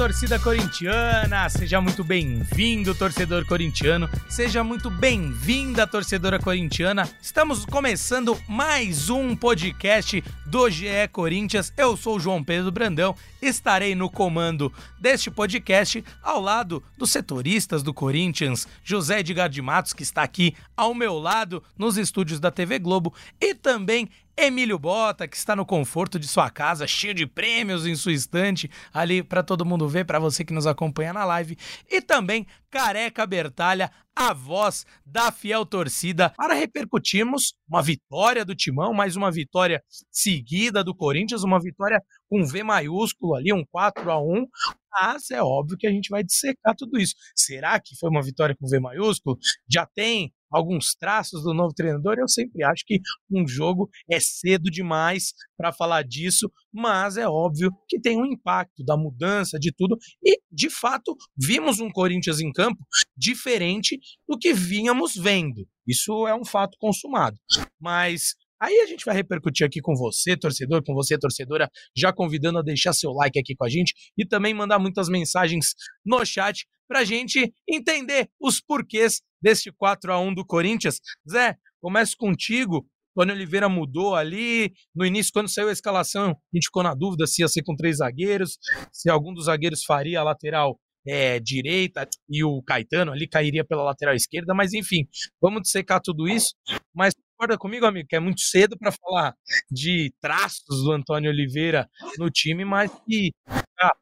Torcida corintiana! Seja muito bem-vindo, torcedor corintiano. Seja muito bem-vinda, torcedora corintiana. Estamos começando mais um podcast do GE Corinthians. Eu sou o João Pedro Brandão. Estarei no comando deste podcast ao lado dos setoristas do Corinthians, José Edgar de Matos, que está aqui ao meu lado nos estúdios da TV Globo, e também Emílio Bota, que está no conforto de sua casa, cheio de prêmios em sua estante, ali para todo mundo ver, para você que nos acompanha na live, e também Careca Bertalha, a voz da fiel torcida, para repercutirmos uma vitória do Timão, mais uma vitória seguida do Corinthians, uma vitória com V maiúsculo ali, um 4 a 1 mas é óbvio que a gente vai dissecar tudo isso. Será que foi uma vitória com V maiúsculo? Já tem alguns traços do novo treinador, eu sempre acho que um jogo é cedo demais para falar disso, mas é óbvio que tem um impacto da mudança de tudo e, de fato, vimos um Corinthians em campo diferente do que vínhamos vendo. Isso é um fato consumado. Mas Aí a gente vai repercutir aqui com você, torcedor, com você, torcedora, já convidando a deixar seu like aqui com a gente e também mandar muitas mensagens no chat para a gente entender os porquês deste 4 a 1 do Corinthians. Zé, começo contigo. Tony Oliveira mudou ali. No início, quando saiu a escalação, a gente ficou na dúvida se ia ser com três zagueiros, se algum dos zagueiros faria a lateral é, direita e o Caetano ali cairia pela lateral esquerda, mas enfim, vamos dissecar tudo isso. Mas concorda comigo, amigo, que é muito cedo para falar de traços do Antônio Oliveira no time, mas que ah,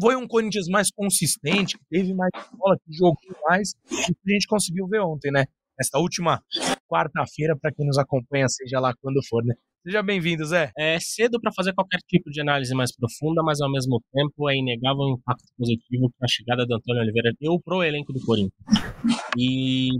foi um Corinthians mais consistente, que teve mais bola, que jogou mais, e que a gente conseguiu ver ontem, né? Esta última quarta-feira, para quem nos acompanha, seja lá quando for, né? Seja bem-vindo, Zé. É cedo para fazer qualquer tipo de análise mais profunda, mas ao mesmo tempo é inegável o impacto positivo que a chegada do Antônio Oliveira deu pro elenco do Corinthians. E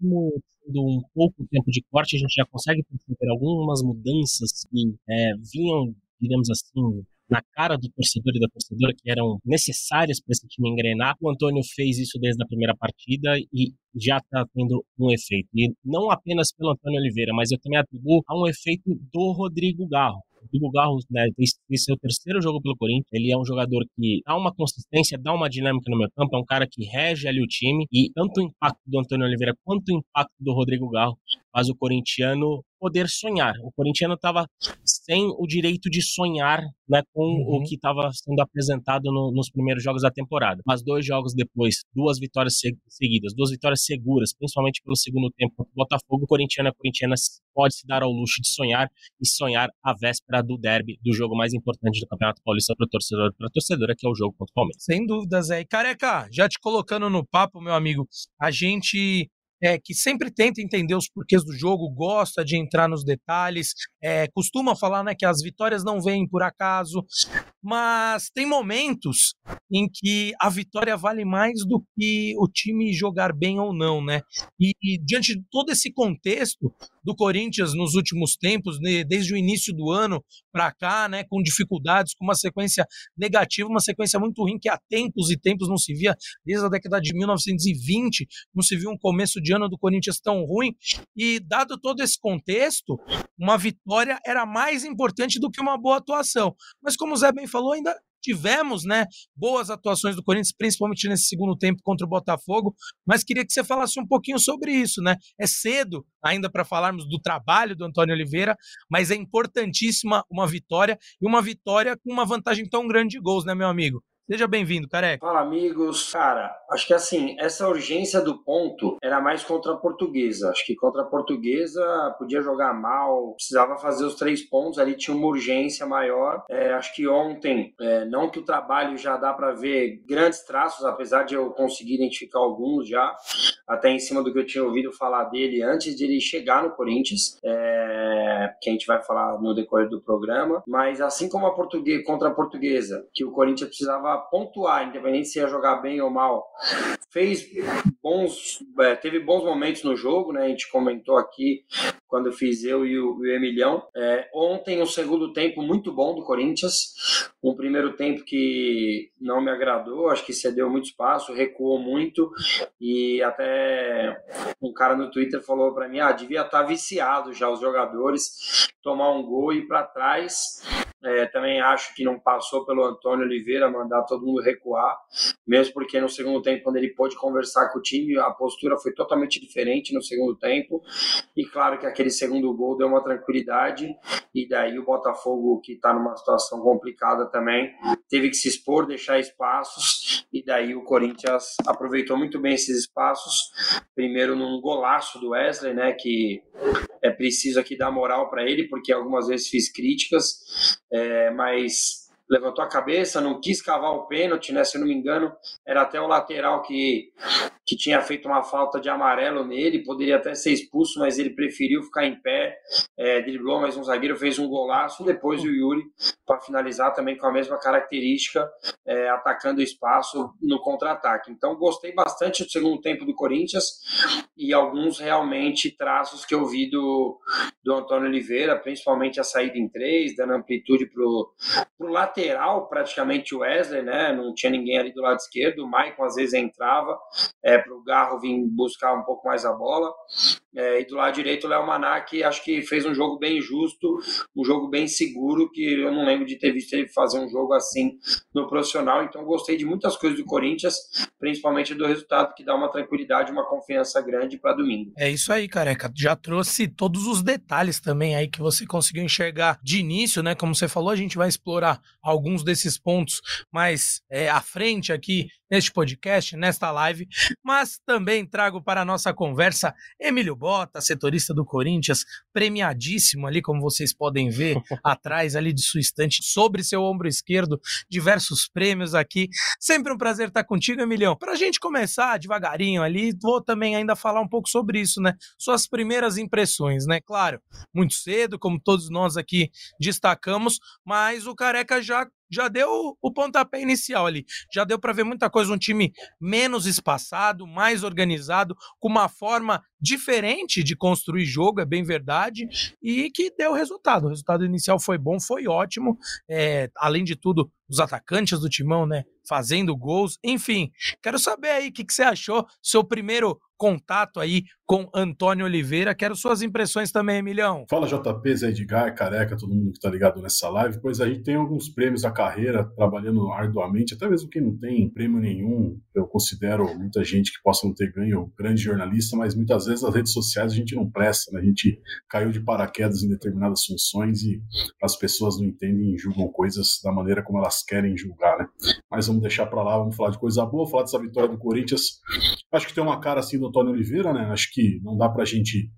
mesmo tendo um pouco tempo de corte, a gente já consegue perceber algumas mudanças que é, vinham, digamos assim, na cara do torcedor e da torcedora que eram necessárias para esse time engrenar. O Antônio fez isso desde a primeira partida e já está tendo um efeito. E não apenas pelo Antônio Oliveira, mas eu também atribuo a um efeito do Rodrigo Garro. Rodrigo Garro, né, esse é o terceiro jogo pelo Corinthians. Ele é um jogador que dá uma consistência, dá uma dinâmica no meu campo, é um cara que rege ali o time. E tanto o impacto do Antônio Oliveira quanto o impacto do Rodrigo Garro faz o corintiano poder sonhar. O corintiano estava sem o direito de sonhar né, com uhum. o que estava sendo apresentado no, nos primeiros jogos da temporada. Mas dois jogos depois, duas vitórias seguidas, duas vitórias seguras, principalmente pelo segundo tempo contra o Botafogo, o corintiano e a corintiana pode se dar ao luxo de sonhar e sonhar a véspera do derby, do jogo mais importante do Campeonato Paulista para o torcedor para a torcedora, que é o jogo contra o Palmeiras. Sem dúvidas, é. E careca, já te colocando no papo, meu amigo, a gente é, que sempre tenta entender os porquês do jogo, gosta de entrar nos detalhes, é, costuma falar né, que as vitórias não vêm por acaso, mas tem momentos em que a vitória vale mais do que o time jogar bem ou não, né? E, e diante de todo esse contexto do Corinthians nos últimos tempos, desde o início do ano para cá, né, com dificuldades, com uma sequência negativa, uma sequência muito ruim que há tempos e tempos não se via, desde a década de 1920, não se viu um começo de ano do Corinthians tão ruim. E dado todo esse contexto, uma vitória era mais importante do que uma boa atuação. Mas como o Zé bem falou, ainda tivemos, né, boas atuações do Corinthians, principalmente nesse segundo tempo contra o Botafogo, mas queria que você falasse um pouquinho sobre isso, né? É cedo ainda para falarmos do trabalho do Antônio Oliveira, mas é importantíssima uma vitória e uma vitória com uma vantagem tão grande de gols, né, meu amigo? Seja bem-vindo, careca. Fala, amigos. Cara, acho que assim, essa urgência do ponto era mais contra a portuguesa. Acho que contra a portuguesa podia jogar mal, precisava fazer os três pontos, ali tinha uma urgência maior. É, acho que ontem, é, não que o trabalho já dá para ver grandes traços, apesar de eu conseguir identificar alguns já, até em cima do que eu tinha ouvido falar dele antes de ele chegar no Corinthians, é, que a gente vai falar no decorrer do programa. Mas assim como a portuguesa contra a portuguesa, que o Corinthians precisava pontuar, independente se ia jogar bem ou mal. Fez bons, é, teve bons momentos no jogo, né? A gente comentou aqui quando fiz eu e o, o Emilhão. É, ontem, um segundo tempo muito bom do Corinthians. Um primeiro tempo que não me agradou, acho que cedeu muito espaço, recuou muito e até um cara no Twitter falou para mim, ah, devia estar tá viciado já os jogadores, tomar um gol e ir para trás. É, também acho que não passou pelo Antônio Oliveira mandar todo mundo recuar, mesmo porque no segundo tempo, quando ele pôde conversar com o time, a postura foi totalmente diferente no segundo tempo. E claro que aquele segundo gol deu uma tranquilidade, e daí o Botafogo, que está numa situação complicada também, teve que se expor, deixar espaços, e daí o Corinthians aproveitou muito bem esses espaços. Primeiro num golaço do Wesley, né, que é preciso aqui dar moral para ele, porque algumas vezes fiz críticas, é, mas levantou a cabeça, não quis cavar o pênalti, né? Se eu não me engano, era até o lateral que, que tinha feito uma falta de amarelo nele, poderia até ser expulso, mas ele preferiu ficar em pé, é, driblou mais um zagueiro, fez um golaço, e depois o Yuri para finalizar também com a mesma característica, é, atacando o espaço no contra-ataque. Então, gostei bastante do segundo tempo do Corinthians e alguns realmente traços que eu vi do, do Antônio Oliveira, principalmente a saída em três, dando amplitude para o lateral, praticamente o Wesley, né? Não tinha ninguém ali do lado esquerdo, o Maicon às vezes entrava é, para o Garro vir buscar um pouco mais a bola. É, e do lado direito, o Léo Maná, que acho que fez um jogo bem justo, um jogo bem seguro, que eu não lembro de ter visto ele fazer um jogo assim no profissional. Então, gostei de muitas coisas do Corinthians, principalmente do resultado, que dá uma tranquilidade, uma confiança grande para domingo. É isso aí, careca. Já trouxe todos os detalhes também aí que você conseguiu enxergar de início, né? Como você falou, a gente vai explorar alguns desses pontos mais é, à frente aqui neste podcast, nesta live, mas também trago para a nossa conversa Emílio Bota, setorista do Corinthians, premiadíssimo ali, como vocês podem ver, atrás ali de sua estante, sobre seu ombro esquerdo, diversos prêmios aqui. Sempre um prazer estar contigo, Emilhão. Para a gente começar devagarinho ali, vou também ainda falar um pouco sobre isso, né? Suas primeiras impressões, né? Claro, muito cedo, como todos nós aqui destacamos, mas o Careca já já deu o pontapé inicial ali. Já deu para ver muita coisa, um time menos espaçado, mais organizado, com uma forma diferente de construir jogo, é bem verdade, e que deu resultado. O resultado inicial foi bom, foi ótimo. É, além de tudo, os atacantes do timão, né, fazendo gols. Enfim, quero saber aí o que, que você achou, seu primeiro contato aí com Antônio Oliveira. Quero suas impressões também, Emilhão. Fala JP, Zé Edgar, Careca, todo mundo que está ligado nessa live. Pois a gente tem alguns prêmios da carreira, trabalhando arduamente, até mesmo quem não tem prêmio nenhum. Eu considero muita gente que possa não ter ganho grande jornalista, mas muitas vezes nas redes sociais a gente não presta, né? A gente caiu de paraquedas em determinadas funções e as pessoas não entendem e julgam coisas da maneira como elas querem julgar, né? Mas vamos deixar para lá, vamos falar de coisa boa, falar dessa vitória do Corinthians. Acho que tem uma cara assim do Antônio Oliveira, né? Acho que não dá para a gente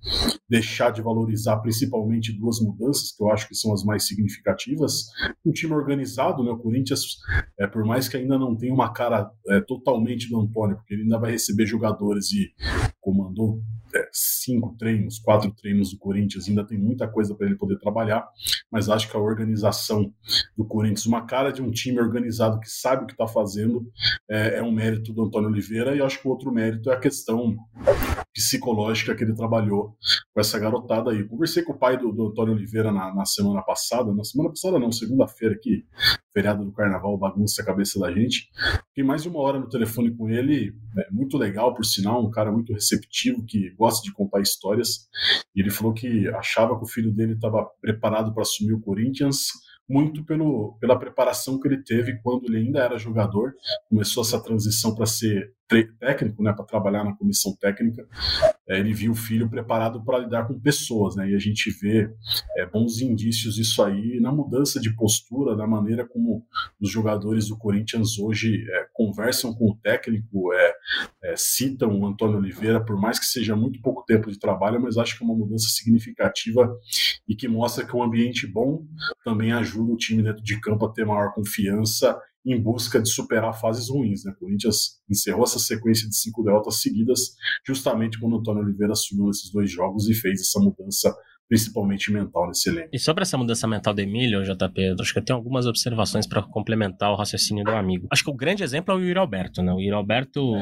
deixar de valorizar principalmente duas mudanças que eu acho que são as mais significativas. Um time organizado, né? O Corinthians, é, por mais que ainda não tenha uma cara é, totalmente do Antônio, porque ele ainda vai receber jogadores e comandou é, cinco treinos, quatro treinos do Corinthians, ainda tem muita coisa para ele poder trabalhar, mas acho que a organização do Corinthians, uma cara de um time organizado que sabe o que está fazendo, é, é um mérito do Antônio Oliveira, e acho que o outro mérito é a questão psicológica que ele trabalhou com essa garotada aí. Conversei com o pai do, do Antônio Oliveira na, na, semana passada, na semana passada não, segunda-feira que feriado do carnaval, bagunça a cabeça da gente. Fiquei mais de uma hora no telefone com ele, é, muito legal, por sinal, um cara muito receptivo, que gosta de contar histórias. E ele falou que achava que o filho dele estava preparado para assumir o Corinthians, muito pelo, pela preparação que ele teve quando ele ainda era jogador, começou essa transição para ser técnico, né, para trabalhar na comissão técnica, é, ele viu o filho preparado para lidar com pessoas, né, e a gente vê é, bons indícios disso aí na mudança de postura, na maneira como os jogadores do Corinthians hoje é, conversam com o técnico, é, é, citam o Antônio Oliveira, por mais que seja muito pouco tempo de trabalho, mas acho que é uma mudança significativa e que mostra que um ambiente bom também ajuda o time dentro de campo a ter maior confiança em busca de superar fases ruins. Né? O Corinthians encerrou essa sequência de cinco derrotas seguidas, justamente quando o Antônio Oliveira assumiu esses dois jogos e fez essa mudança principalmente mental nesse elenco. E sobre essa mudança mental do Emílio, JP, acho que eu tenho algumas observações para complementar o raciocínio do amigo. Acho que o grande exemplo é o Yuri Alberto, né? O Yuri Alberto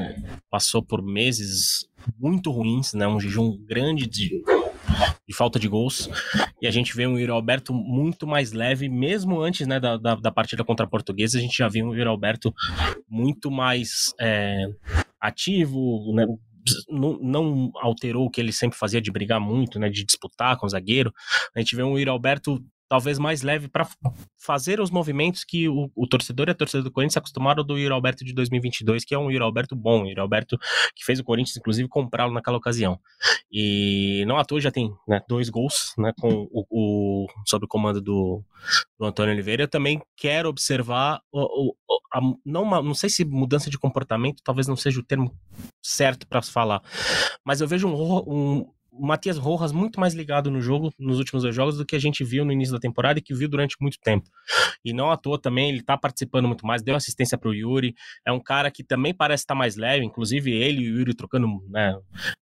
passou por meses muito ruins, né? Um jejum grande de de falta de gols. E a gente vê um Yuri Alberto muito mais leve, mesmo antes né, da, da, da partida contra a Portuguesa, a gente já viu um Yuri Alberto muito mais é, ativo, né, não, não, alterou o que ele sempre fazia de brigar muito, né, de disputar com o zagueiro. A gente vê um Yuri Alberto talvez mais leve para fazer os movimentos que o, o, torcedor e a torcida do Corinthians se acostumaram do Yuri Alberto de 2022, que é um Yuri Alberto bom, um Yuri Alberto que fez o Corinthians, inclusive, comprá-lo naquela ocasião. E não à toa já tem né, dois gols né, com o, o, sob o comando do, do Antônio Oliveira. Eu também quero observar, o, o a, não, uma, não sei se mudança de comportamento, talvez não seja o termo certo para falar, mas eu vejo um, um o Matias Rojas muito mais ligado no jogo, nos últimos dois jogos, do que a gente viu no início da temporada e que viu durante muito tempo. E não à toa também, ele tá participando muito mais, deu assistência pro Yuri, é um cara que também parece estar tá mais leve, inclusive ele e o Yuri trocando né,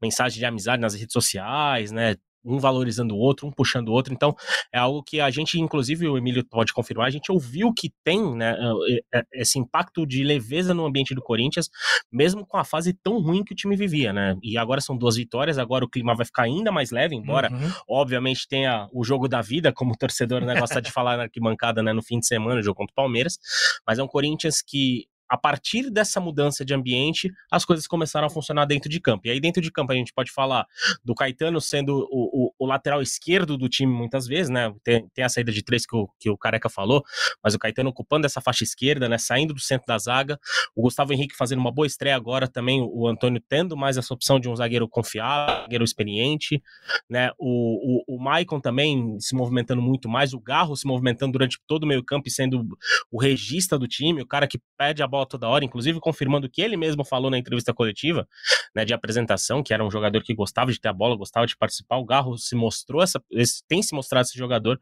mensagem de amizade nas redes sociais, né, um valorizando o outro, um puxando o outro. Então, é algo que a gente, inclusive, o Emílio pode confirmar, a gente ouviu que tem né, é, é, esse impacto de leveza no ambiente do Corinthians, mesmo com a fase tão ruim que o time vivia, né? E agora são duas vitórias, agora o clima vai ficar ainda mais leve, embora, uhum. obviamente, tenha o jogo da vida, como o torcedor né, gosta de falar na arquibancada né, no fim de semana, o jogo contra o Palmeiras, mas é um Corinthians que a partir dessa mudança de ambiente, as coisas começaram a funcionar dentro de campo. E aí, dentro de campo, a gente pode falar do Caetano sendo o, o, o lateral esquerdo do time muitas vezes, né? Tem, tem a saída de três que o, que o Careca falou, mas o Caetano ocupando essa faixa esquerda, né? Saindo do centro da zaga. O Gustavo Henrique fazendo uma boa estreia agora também, o Antônio tendo mais essa opção de um zagueiro confiável, zagueiro experiente, né? O, o, o Maicon também se movimentando muito mais, o Garro se movimentando durante todo o meio campo e sendo o regista do time, o cara que pede a bola bola toda hora, inclusive confirmando que ele mesmo falou na entrevista coletiva, né, de apresentação, que era um jogador que gostava de ter a bola, gostava de participar. O Garro se mostrou, essa, tem se mostrado esse jogador.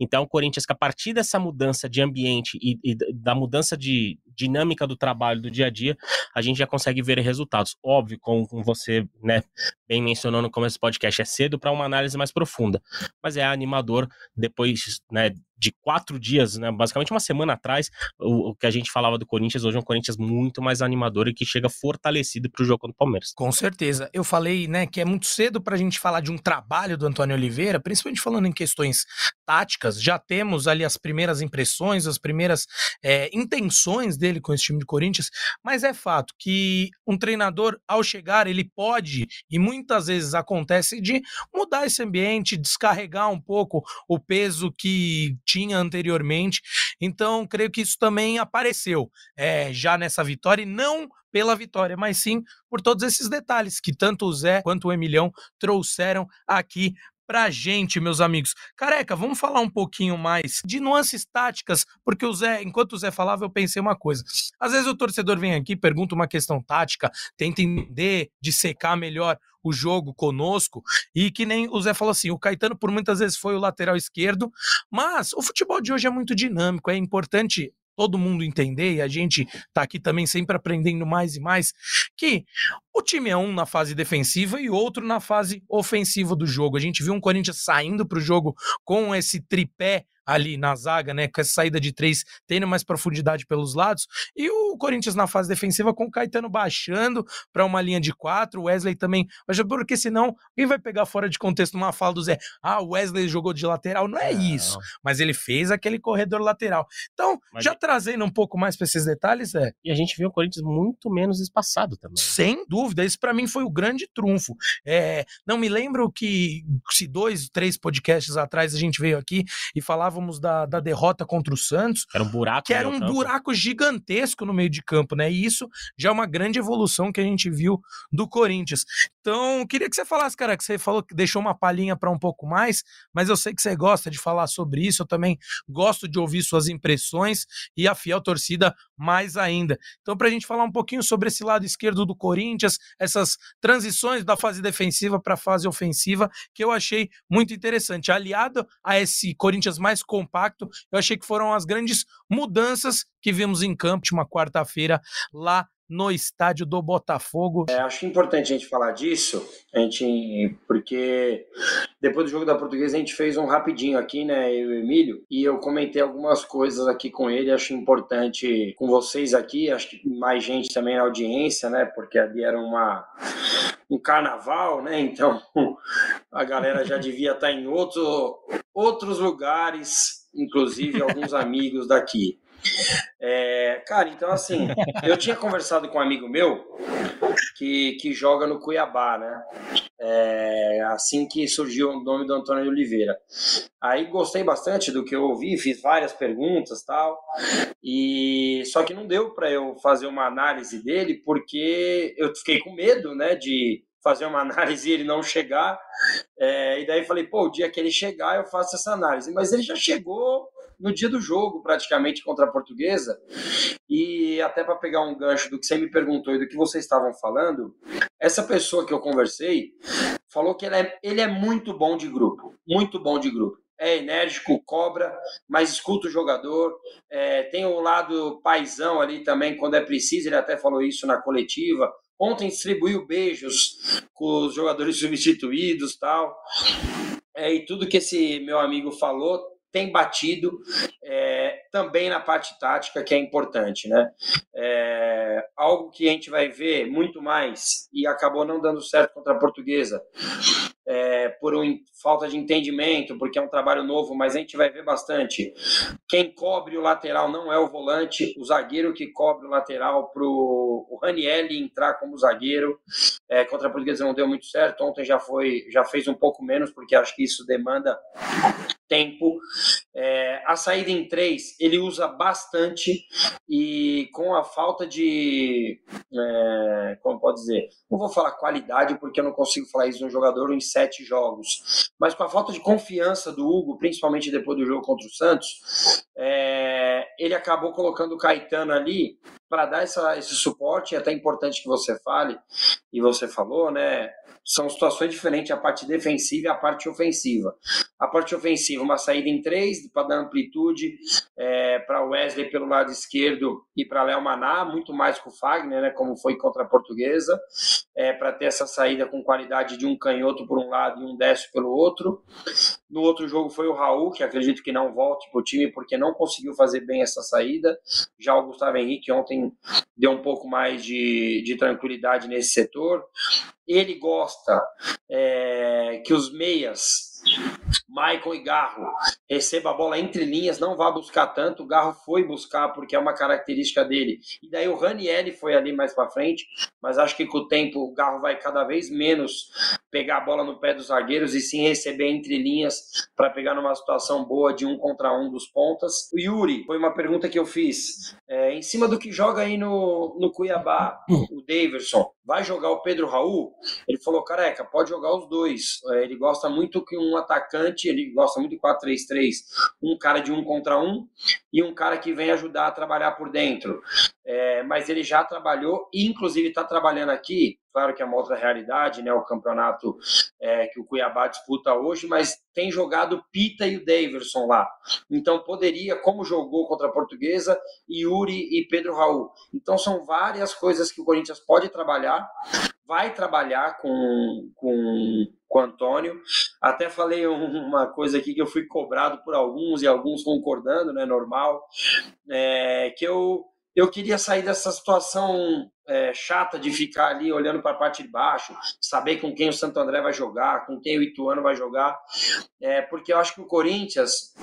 Então, o Corinthians, que a partir dessa mudança de ambiente e, e da mudança de dinâmica do trabalho do dia a dia, a gente já consegue ver resultados. Óbvio, como, você né, bem mencionou no começo do podcast, é cedo para uma análise mais profunda, mas é animador depois né, de quatro dias, né, basicamente uma semana atrás, o, o, que a gente falava do Corinthians, hoje é um Corinthians muito mais animador e que chega fortalecido para o jogo contra o Palmeiras. Com certeza. Eu falei né, que é muito cedo para a gente falar de um trabalho do Antônio Oliveira, principalmente falando em questões táticas. Já temos ali as primeiras impressões, as primeiras é, intenções dele com esse time do Corinthians, mas é fato que um treinador, ao chegar, ele pode, e muitas vezes acontece, de mudar esse ambiente, descarregar um pouco o peso que tinha anteriormente. Então, creio que isso também apareceu é, já nessa vitória, e não pela vitória, mas sim por todos esses detalhes que tanto o Zé quanto o Emilhão trouxeram aqui pra gente, meus amigos. Careca, vamos falar um pouquinho mais de nuances táticas, porque o Zé, enquanto o Zé falava, eu pensei uma coisa. Às vezes o torcedor vem aqui, pergunta uma questão tática, tenta entender, dissecar melhor o jogo conosco, e que nem o Zé falou assim, o Caetano por muitas vezes foi o lateral esquerdo, mas o futebol de hoje é muito dinâmico, é importante todo mundo entender, e a gente tá aqui também sempre aprendendo mais e mais, que o time é um na fase defensiva e outro na fase ofensiva do jogo. A gente viu um Corinthians saindo para o jogo com esse tripé ali na zaga, né, com essa saída de três, tendo mais profundidade pelos lados, e o Corinthians na fase defensiva com o Caetano baixando para uma linha de quatro, o Wesley também, porque senão quem vai pegar fora de contexto uma fala do Zé, ah, o Wesley jogou de lateral, não é, isso, mas ele fez aquele corredor lateral. Então, mas já trazendo um pouco mais para esses detalhes, é. E a gente viu o Corinthians muito menos espaçado também. Sem dúvida, isso para mim foi o grande trunfo. É, não me lembro que se dois, três podcasts atrás a gente veio aqui e falávamos da, da derrota contra o Santos. Era um buraco. Que era um campo. buraco gigantesco no meio de campo, né? E isso já é uma grande evolução que a gente viu do Corinthians. Então, queria que você falasse, cara, que você falou que deixou uma palhinha para um pouco mais, mas eu sei que você gosta de falar sobre isso, eu também gosto de ouvir suas impressões e a fiel torcida mais ainda. Então, para a gente falar um pouquinho sobre esse lado esquerdo do Corinthians, essas transições da fase defensiva para a fase ofensiva, que eu achei muito interessante. Aliado a esse Corinthians mais compacto, eu achei que foram as grandes mudanças que vimos em campo uma quarta-feira lá no estádio do Botafogo. É, acho importante a gente falar disso, a gente, porque depois do jogo da Portuguesa a gente fez um rapidinho aqui, né, eu e o Emílio, e eu comentei algumas coisas aqui com ele, acho importante com vocês aqui, acho que mais gente também na audiência, né, porque ali era uma um carnaval, né? Então a galera já devia estar em outro, outros lugares, inclusive alguns amigos daqui. É, cara, então assim, eu tinha conversado com um amigo meu que, que joga no Cuiabá, né? É, assim que surgiu o nome do Antônio Oliveira. Aí gostei bastante do que eu ouvi, fiz várias perguntas tal, e só que não deu para eu fazer uma análise dele porque eu fiquei com medo, né, de fazer uma análise e ele não chegar. É, e daí falei, pô, o dia que ele chegar eu faço essa análise. Mas ele já chegou no dia do jogo, praticamente, contra a portuguesa. E até para pegar um gancho do que você me perguntou e do que vocês estavam falando, essa pessoa que eu conversei falou que ele é, ele é muito bom de grupo, muito bom de grupo é enérgico, cobra, mas escuta o jogador. É, tem o lado paisão ali também, quando é preciso, ele até falou isso na coletiva. Ontem distribuiu beijos com os jogadores substituídos tal. É, e tudo que esse meu amigo falou tem batido é, também na parte tática, que é importante, né? É, algo que a gente vai ver muito mais e acabou não dando certo contra a portuguesa é, por um, falta de entendimento, porque é um trabalho novo, mas a gente vai ver bastante. Quem cobre o lateral não é o volante, o zagueiro que cobre o lateral para o Raniel entrar como zagueiro. É, contra a Portuguesa não deu muito certo, ontem já foi, já fez um pouco menos, porque acho que isso demanda tempo. É, a saída em três ele usa bastante e com a falta de, é, como pode dizer, não vou falar qualidade porque eu não consigo falar isso de um jogador em sete jogos, mas com a falta de confiança do Hugo, principalmente depois do jogo contra o Santos, é, ele acabou colocando o Caetano ali para dar essa, esse suporte. É até importante que você fale e você falou, né? são situações diferentes a parte defensiva e a parte ofensiva. A parte ofensiva, uma saída em três para dar amplitude é, para Wesley pelo lado esquerdo e para Léo Maná, muito mais que o Fagner, né, como foi contra a Portuguesa, é, para ter essa saída com qualidade de um canhoto por um lado e um destro pelo outro. No outro jogo foi o Raul, que acredito que não volte para o time porque não conseguiu fazer bem essa saída. Já o Gustavo Henrique ontem deu um pouco mais de, de tranquilidade nesse setor. Ele gosta é, que os meias Michael e Garro receba a bola entre linhas, não vá buscar tanto. O Garro foi buscar porque é uma característica dele. E daí o Ranielli foi ali mais para frente, mas acho que com o tempo o Garro vai cada vez menos pegar a bola no pé dos zagueiros e sim receber entre linhas para pegar numa situação boa de um contra um dos pontas. O Yuri, foi uma pergunta que eu fiz. É, em cima do que joga aí no, no Cuiabá, o Daverson, vai jogar o Pedro Raul? Ele falou, careca, pode jogar os dois. É, ele gosta muito que um atacante, ele gosta muito de 4-3-3, um cara de um contra um e um cara que vem ajudar a trabalhar por dentro. É, mas ele já trabalhou inclusive está trabalhando aqui, claro que é uma outra realidade, né, o campeonato é, que o Cuiabá disputa hoje, mas tem jogado Pita e o Daverson lá. Então poderia, como jogou contra a Portuguesa, Yuri e Pedro Raul. Então são várias coisas que o Corinthians pode trabalhar, vai trabalhar com, com, com o Antônio. Até falei uma coisa aqui que eu fui cobrado por alguns e alguns concordando, né, normal, é, que eu eu queria sair dessa situação é, chata de ficar ali olhando para a parte de baixo, saber com quem o Santo André vai jogar, com quem o Ituano vai jogar, é, porque eu acho que o Corinthians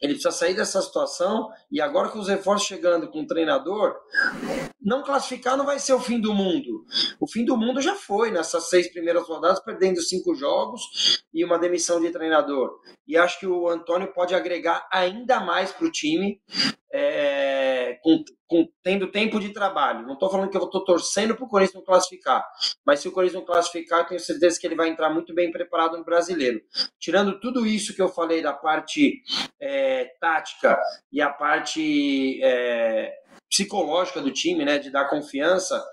ele precisa sair dessa situação e agora com os reforços chegando com o treinador, não classificar não vai ser o fim do mundo. O fim do mundo já foi nessas seis primeiras rodadas, perdendo cinco jogos e uma demissão de treinador. E acho que o Antônio pode agregar ainda mais para o time. É, com, com, tendo tempo de trabalho. Não estou falando que eu estou torcendo para o Corinthians não classificar, mas se o Corinthians não classificar, eu tenho certeza que ele vai entrar muito bem preparado no brasileiro. Tirando tudo isso que eu falei da parte é, tática e a parte é, psicológica do time, né, de dar confiança,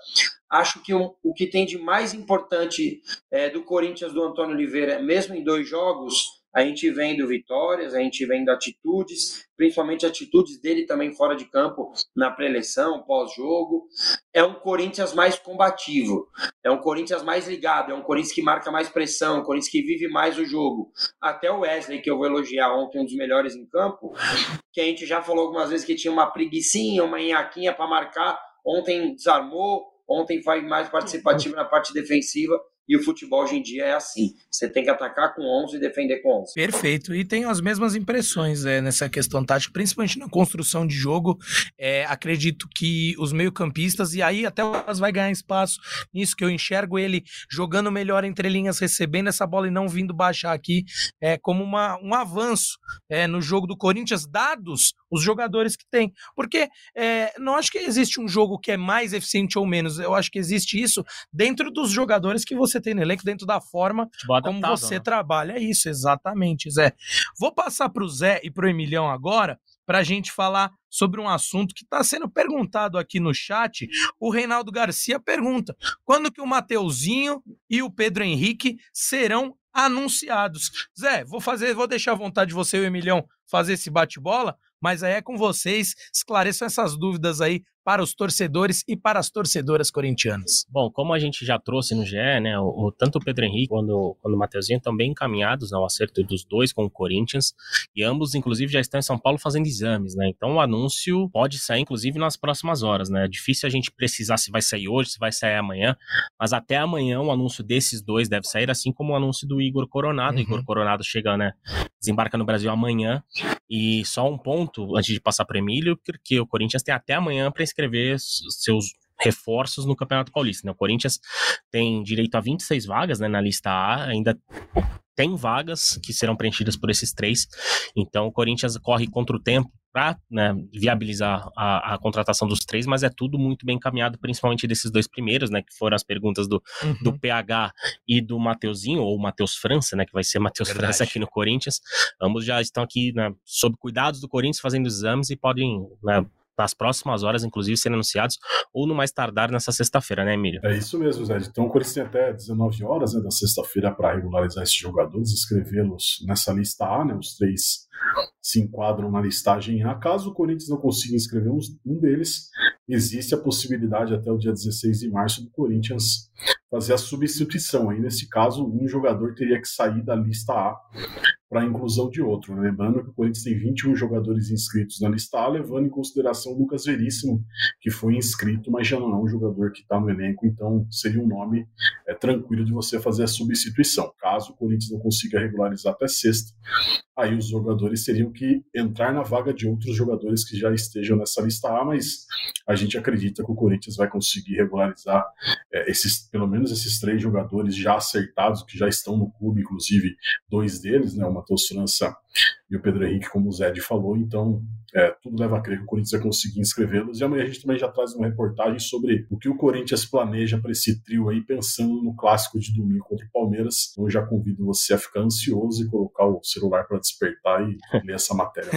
acho que o, o que tem de mais importante é, do Corinthians do Antônio Oliveira, mesmo em dois jogos, a gente vendo vitórias, a gente vendo atitudes, principalmente atitudes dele também fora de campo, na pré-eleição, pós-jogo. É um Corinthians mais combativo, é um Corinthians mais ligado, é um Corinthians que marca mais pressão, um Corinthians que vive mais o jogo. Até o Wesley, que eu vou elogiar ontem, um dos melhores em campo, que a gente já falou algumas vezes que tinha uma preguiçinha, uma enhaquinha para marcar, ontem desarmou, ontem foi mais participativo na parte defensiva e o futebol hoje em dia é assim. Você tem que atacar com 11 e defender com 11. Perfeito. E tenho as mesmas impressões é, nessa questão tática, principalmente na construção de jogo. É, acredito que os meio-campistas, e aí até o Vaz vai ganhar espaço nisso, que eu enxergo ele jogando melhor entre linhas, recebendo essa bola e não vindo baixar aqui, é, como uma, um avanço é, no jogo do Corinthians, dados os jogadores que tem. Porque é, não acho que existe um jogo que é mais eficiente ou menos. Eu acho que existe isso dentro dos jogadores que você você tem no elenco, dentro da forma como você né? trabalha. É isso, exatamente, Zé. Vou passar para o Zé e para o Emilhão agora para a gente falar sobre um assunto que está sendo perguntado aqui no chat. O Reinaldo Garcia pergunta: quando que o Mateuzinho e o Pedro Henrique serão anunciados? Zé, vou fazer, vou deixar à vontade você e o Emilhão fazer esse bate-bola, mas aí é com vocês. Esclareçam essas dúvidas aí para os torcedores e para as torcedoras corintianas. Bom, como a gente já trouxe no GE, né, o, o tanto o Pedro Henrique quanto, quanto o Mateuzinho estão bem encaminhados ao acerto dos dois com o Corinthians, e ambos, inclusive, já estão em São Paulo fazendo exames, né, então o anúncio pode sair, inclusive, nas próximas horas, né, é difícil a gente precisar se vai sair hoje, se vai sair amanhã, mas até amanhã o anúncio desses dois deve sair, assim como o anúncio do Igor Coronado, uhum. Igor Coronado chega, né, desembarca no Brasil amanhã, e só um ponto antes de passar para Emílio, porque o Corinthians tem até amanhã para inscrever seus reforços no Campeonato Paulista. Né? O Corinthians tem direito a 26 vagas né, na lista A, ainda tem vagas que serão preenchidas por esses três. Então o Corinthians corre contra o tempo para né, viabilizar a, a, contratação dos três, mas é tudo muito bem encaminhado, principalmente desses dois primeiros, né, que foram as perguntas do, uhum. do PH e do Mateuzinho, ou Matheus França, né, que vai ser Matheus França aqui no Corinthians. Ambos já estão aqui né, sob cuidados do Corinthians fazendo exames e podem né, nas próximas horas, inclusive, serem anunciados, ou no mais tardar nessa sexta-feira, né, Emílio? É isso mesmo, Zé. Então o Corinthians tem até 19 horas né, da sexta-feira para regularizar esses jogadores, escrevê-los nessa lista A, né? Os três se enquadram na listagem A. Caso o Corinthians não consiga inscrever um deles, existe a possibilidade até o dia 16 de março do Corinthians fazer a substituição. Aí, nesse caso, um jogador teria que sair da lista A para a inclusão de outro. Né? Lembrando que o Corinthians tem 21 jogadores inscritos na lista A, levando em consideração o Lucas Veríssimo, que foi inscrito, mas já não é um jogador que está no elenco, então seria um nome é, tranquilo de você fazer a substituição. Caso o Corinthians não consiga regularizar até sexta, aí os jogadores teriam que entrar na vaga de outros jogadores que já estejam nessa lista A, mas a gente acredita que o Corinthians vai conseguir regularizar é, esses, pelo menos esses três jogadores já acertados, que já estão no clube, inclusive dois deles, né, o Matheus França e o Pedro Henrique, como o Zed falou, então é, tudo leva a crer que o Corinthians vai conseguir inscrevê-los. E amanhã a gente também já traz uma reportagem sobre o que o Corinthians planeja para esse trio aí, pensando no clássico de domingo contra o Palmeiras. Então eu já convido você a ficar ansioso e colocar o celular para despertar e ler essa matéria.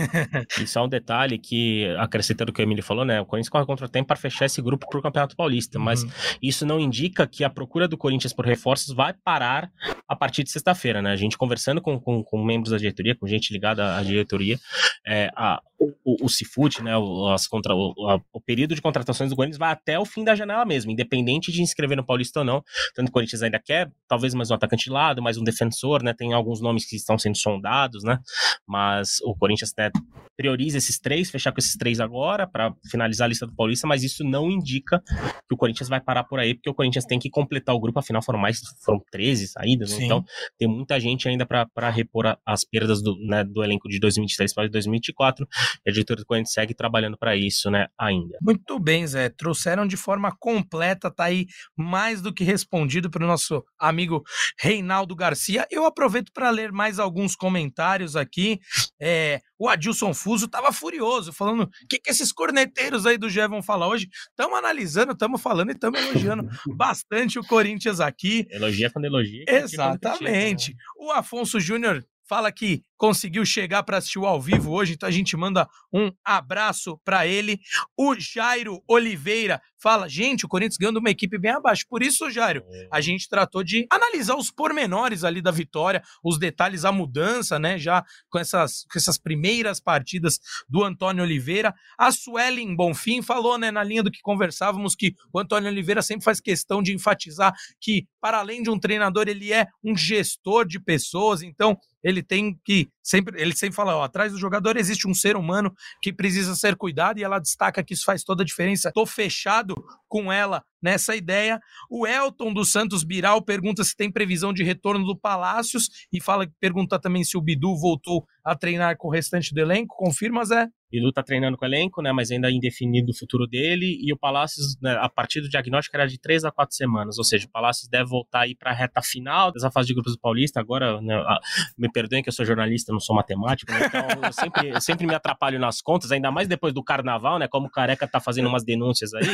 e só um detalhe que, acrescentando o que o Emílio falou, né? O Corinthians corre contra o tempo para fechar esse grupo para o Campeonato Paulista, uhum. mas isso não indica que a procura do Corinthians por reforços vai parar a partir de sexta-feira, né? A gente conversando com, com, com membros da diretoria, com gente ligada a diretoria, é, a, o, o Cifute, né, o, as contra, o, a, o, período de contratações do Corinthians vai até o fim da janela mesmo, independente de inscrever no Paulista ou não. Tanto o Corinthians ainda quer, talvez mais um atacante de lado, mais um defensor, né? Tem alguns nomes que estão sendo sondados, né? Mas o Corinthians né, prioriza esses três, fechar com esses três agora para finalizar a lista do Paulista, mas isso não indica que o Corinthians vai parar por aí, porque o Corinthians tem que completar o grupo, afinal foram mais, foram 13 saídas, né? então tem muita gente ainda para repor as perdas do, né, do elenco de 2023 para 2024 e a diretoria do Corinthians segue trabalhando para isso, né, ainda. Muito bem, Zé. Trouxeram de forma completa, tá aí mais do que respondido para o nosso amigo Reinaldo Garcia. Eu aproveito para ler mais alguns comentários aqui. É, o Adilson Fuso estava furioso, falando o que, que esses corneteiros aí do Gé vão falar hoje. Estamos analisando, estamos falando e estamos elogiando bastante o Corinthians aqui. Elogia quando elogia. Exatamente. Né? O Afonso Júnior fala que conseguiu chegar para assistir ao vivo hoje, então a gente manda um abraço para ele. O Jairo Oliveira fala: gente, o Corinthians ganhando uma equipe bem abaixo. Por isso, Jairo, a É. gente tratou de analisar os pormenores ali da vitória, os detalhes, a mudança, né? Já com essas, com essas primeiras partidas do Antônio Oliveira. A Suelen Bonfim falou, né, na linha do que conversávamos, que o Antônio Oliveira sempre faz questão de enfatizar que, para além de um treinador, ele é um gestor de pessoas, então ele tem que sempre, ele sempre fala, ó, atrás do jogador existe um ser humano que precisa ser cuidado e ela destaca que isso faz toda a diferença. Tô fechado com ela nessa ideia. O Elton dos Santos Biral pergunta se tem previsão de retorno do Palácios e fala pergunta também se o Bidu voltou a treinar com o restante do elenco. Confirma, Zé? Bidu tá treinando com o elenco, né? Mas ainda é indefinido o futuro dele. E o Palácios, né, a partir do diagnóstico, era de três a quatro semanas. Ou seja, o Palácios deve voltar aí pra reta final dessa fase de grupos do Paulista. Agora, né, a- me perdoem que eu sou jornalista, não sou matemático, né? Então eu sempre, eu sempre me atrapalho nas contas, ainda mais depois do carnaval, né? Como o Careca tá fazendo umas denúncias aí,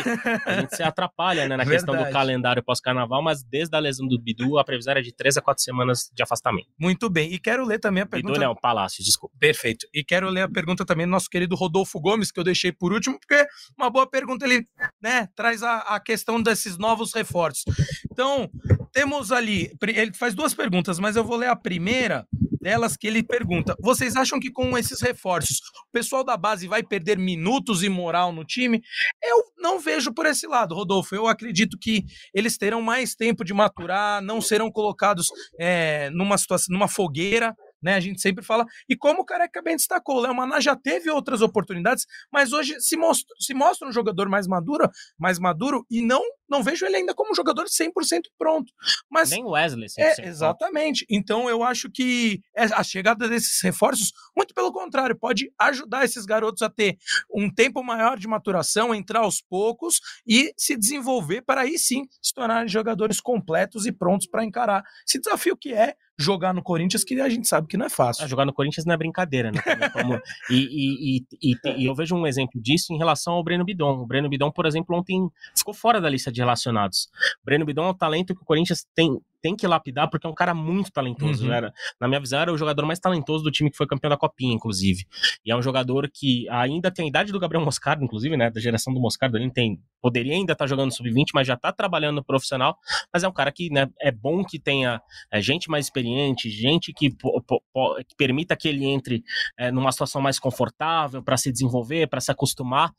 a gente se atrapalha, né? Na questão do Verdade. calendário pós-carnaval, mas desde a lesão do Bidu, a previsão era de três a quatro semanas de afastamento. Muito bem. E quero ler também a Bidu pergunta. não, Palácios, desculpa. Perfeito. E quero ler a pergunta também do nosso querido Rodolfo Gomes, que eu deixei por último, porque uma boa pergunta ele né, traz a, a questão desses novos reforços. Então, temos ali, ele faz duas perguntas, mas eu vou ler a primeira delas que ele pergunta: vocês acham que com esses reforços o pessoal da base vai perder minutos e moral no time? Eu não vejo por esse lado, Rodolfo. Eu acredito que eles terão mais tempo de maturar, não serão colocados é, numa situação, numa fogueira. Né, a gente sempre fala, e como o Careca bem destacou, o Léo Maná já teve outras oportunidades, mas hoje se mostra, se mostra um jogador mais maduro, mais maduro, e não não vejo ele ainda como um jogador 100% pronto. Mas Nem Wesley, 100%. é, exatamente. Então eu acho que é- a chegada desses reforços, muito pelo contrário, pode ajudar esses garotos a ter um tempo maior de maturação, entrar aos poucos e se desenvolver para aí sim se tornarem jogadores completos e prontos para encarar esse desafio que é jogar no Corinthians, que a gente sabe que não é fácil. Ah, jogar no Corinthians não é brincadeira, né? Como- e, e- e- e- e eu vejo um exemplo disso em relação ao Breno Bidon. O Breno Bidon, por exemplo, ontem ficou fora da lista de relacionados. Breno Bidon é um talento que o Corinthians tem, tem que lapidar, porque é um cara muito talentoso. Uhum. Era, na minha visão, era o jogador mais talentoso do time que foi campeão da Copinha, inclusive. E é um jogador que ainda tem a idade do Gabriel Moscardo, inclusive, né? Da geração do Moscardo. Ele tem, poderia ainda estar jogando sub-20, mas já está trabalhando no profissional. Mas é um cara que né, é bom que tenha é, gente mais experiente, gente que, po- po- que permita que ele entre é, numa situação mais confortável para se desenvolver, para se acostumar,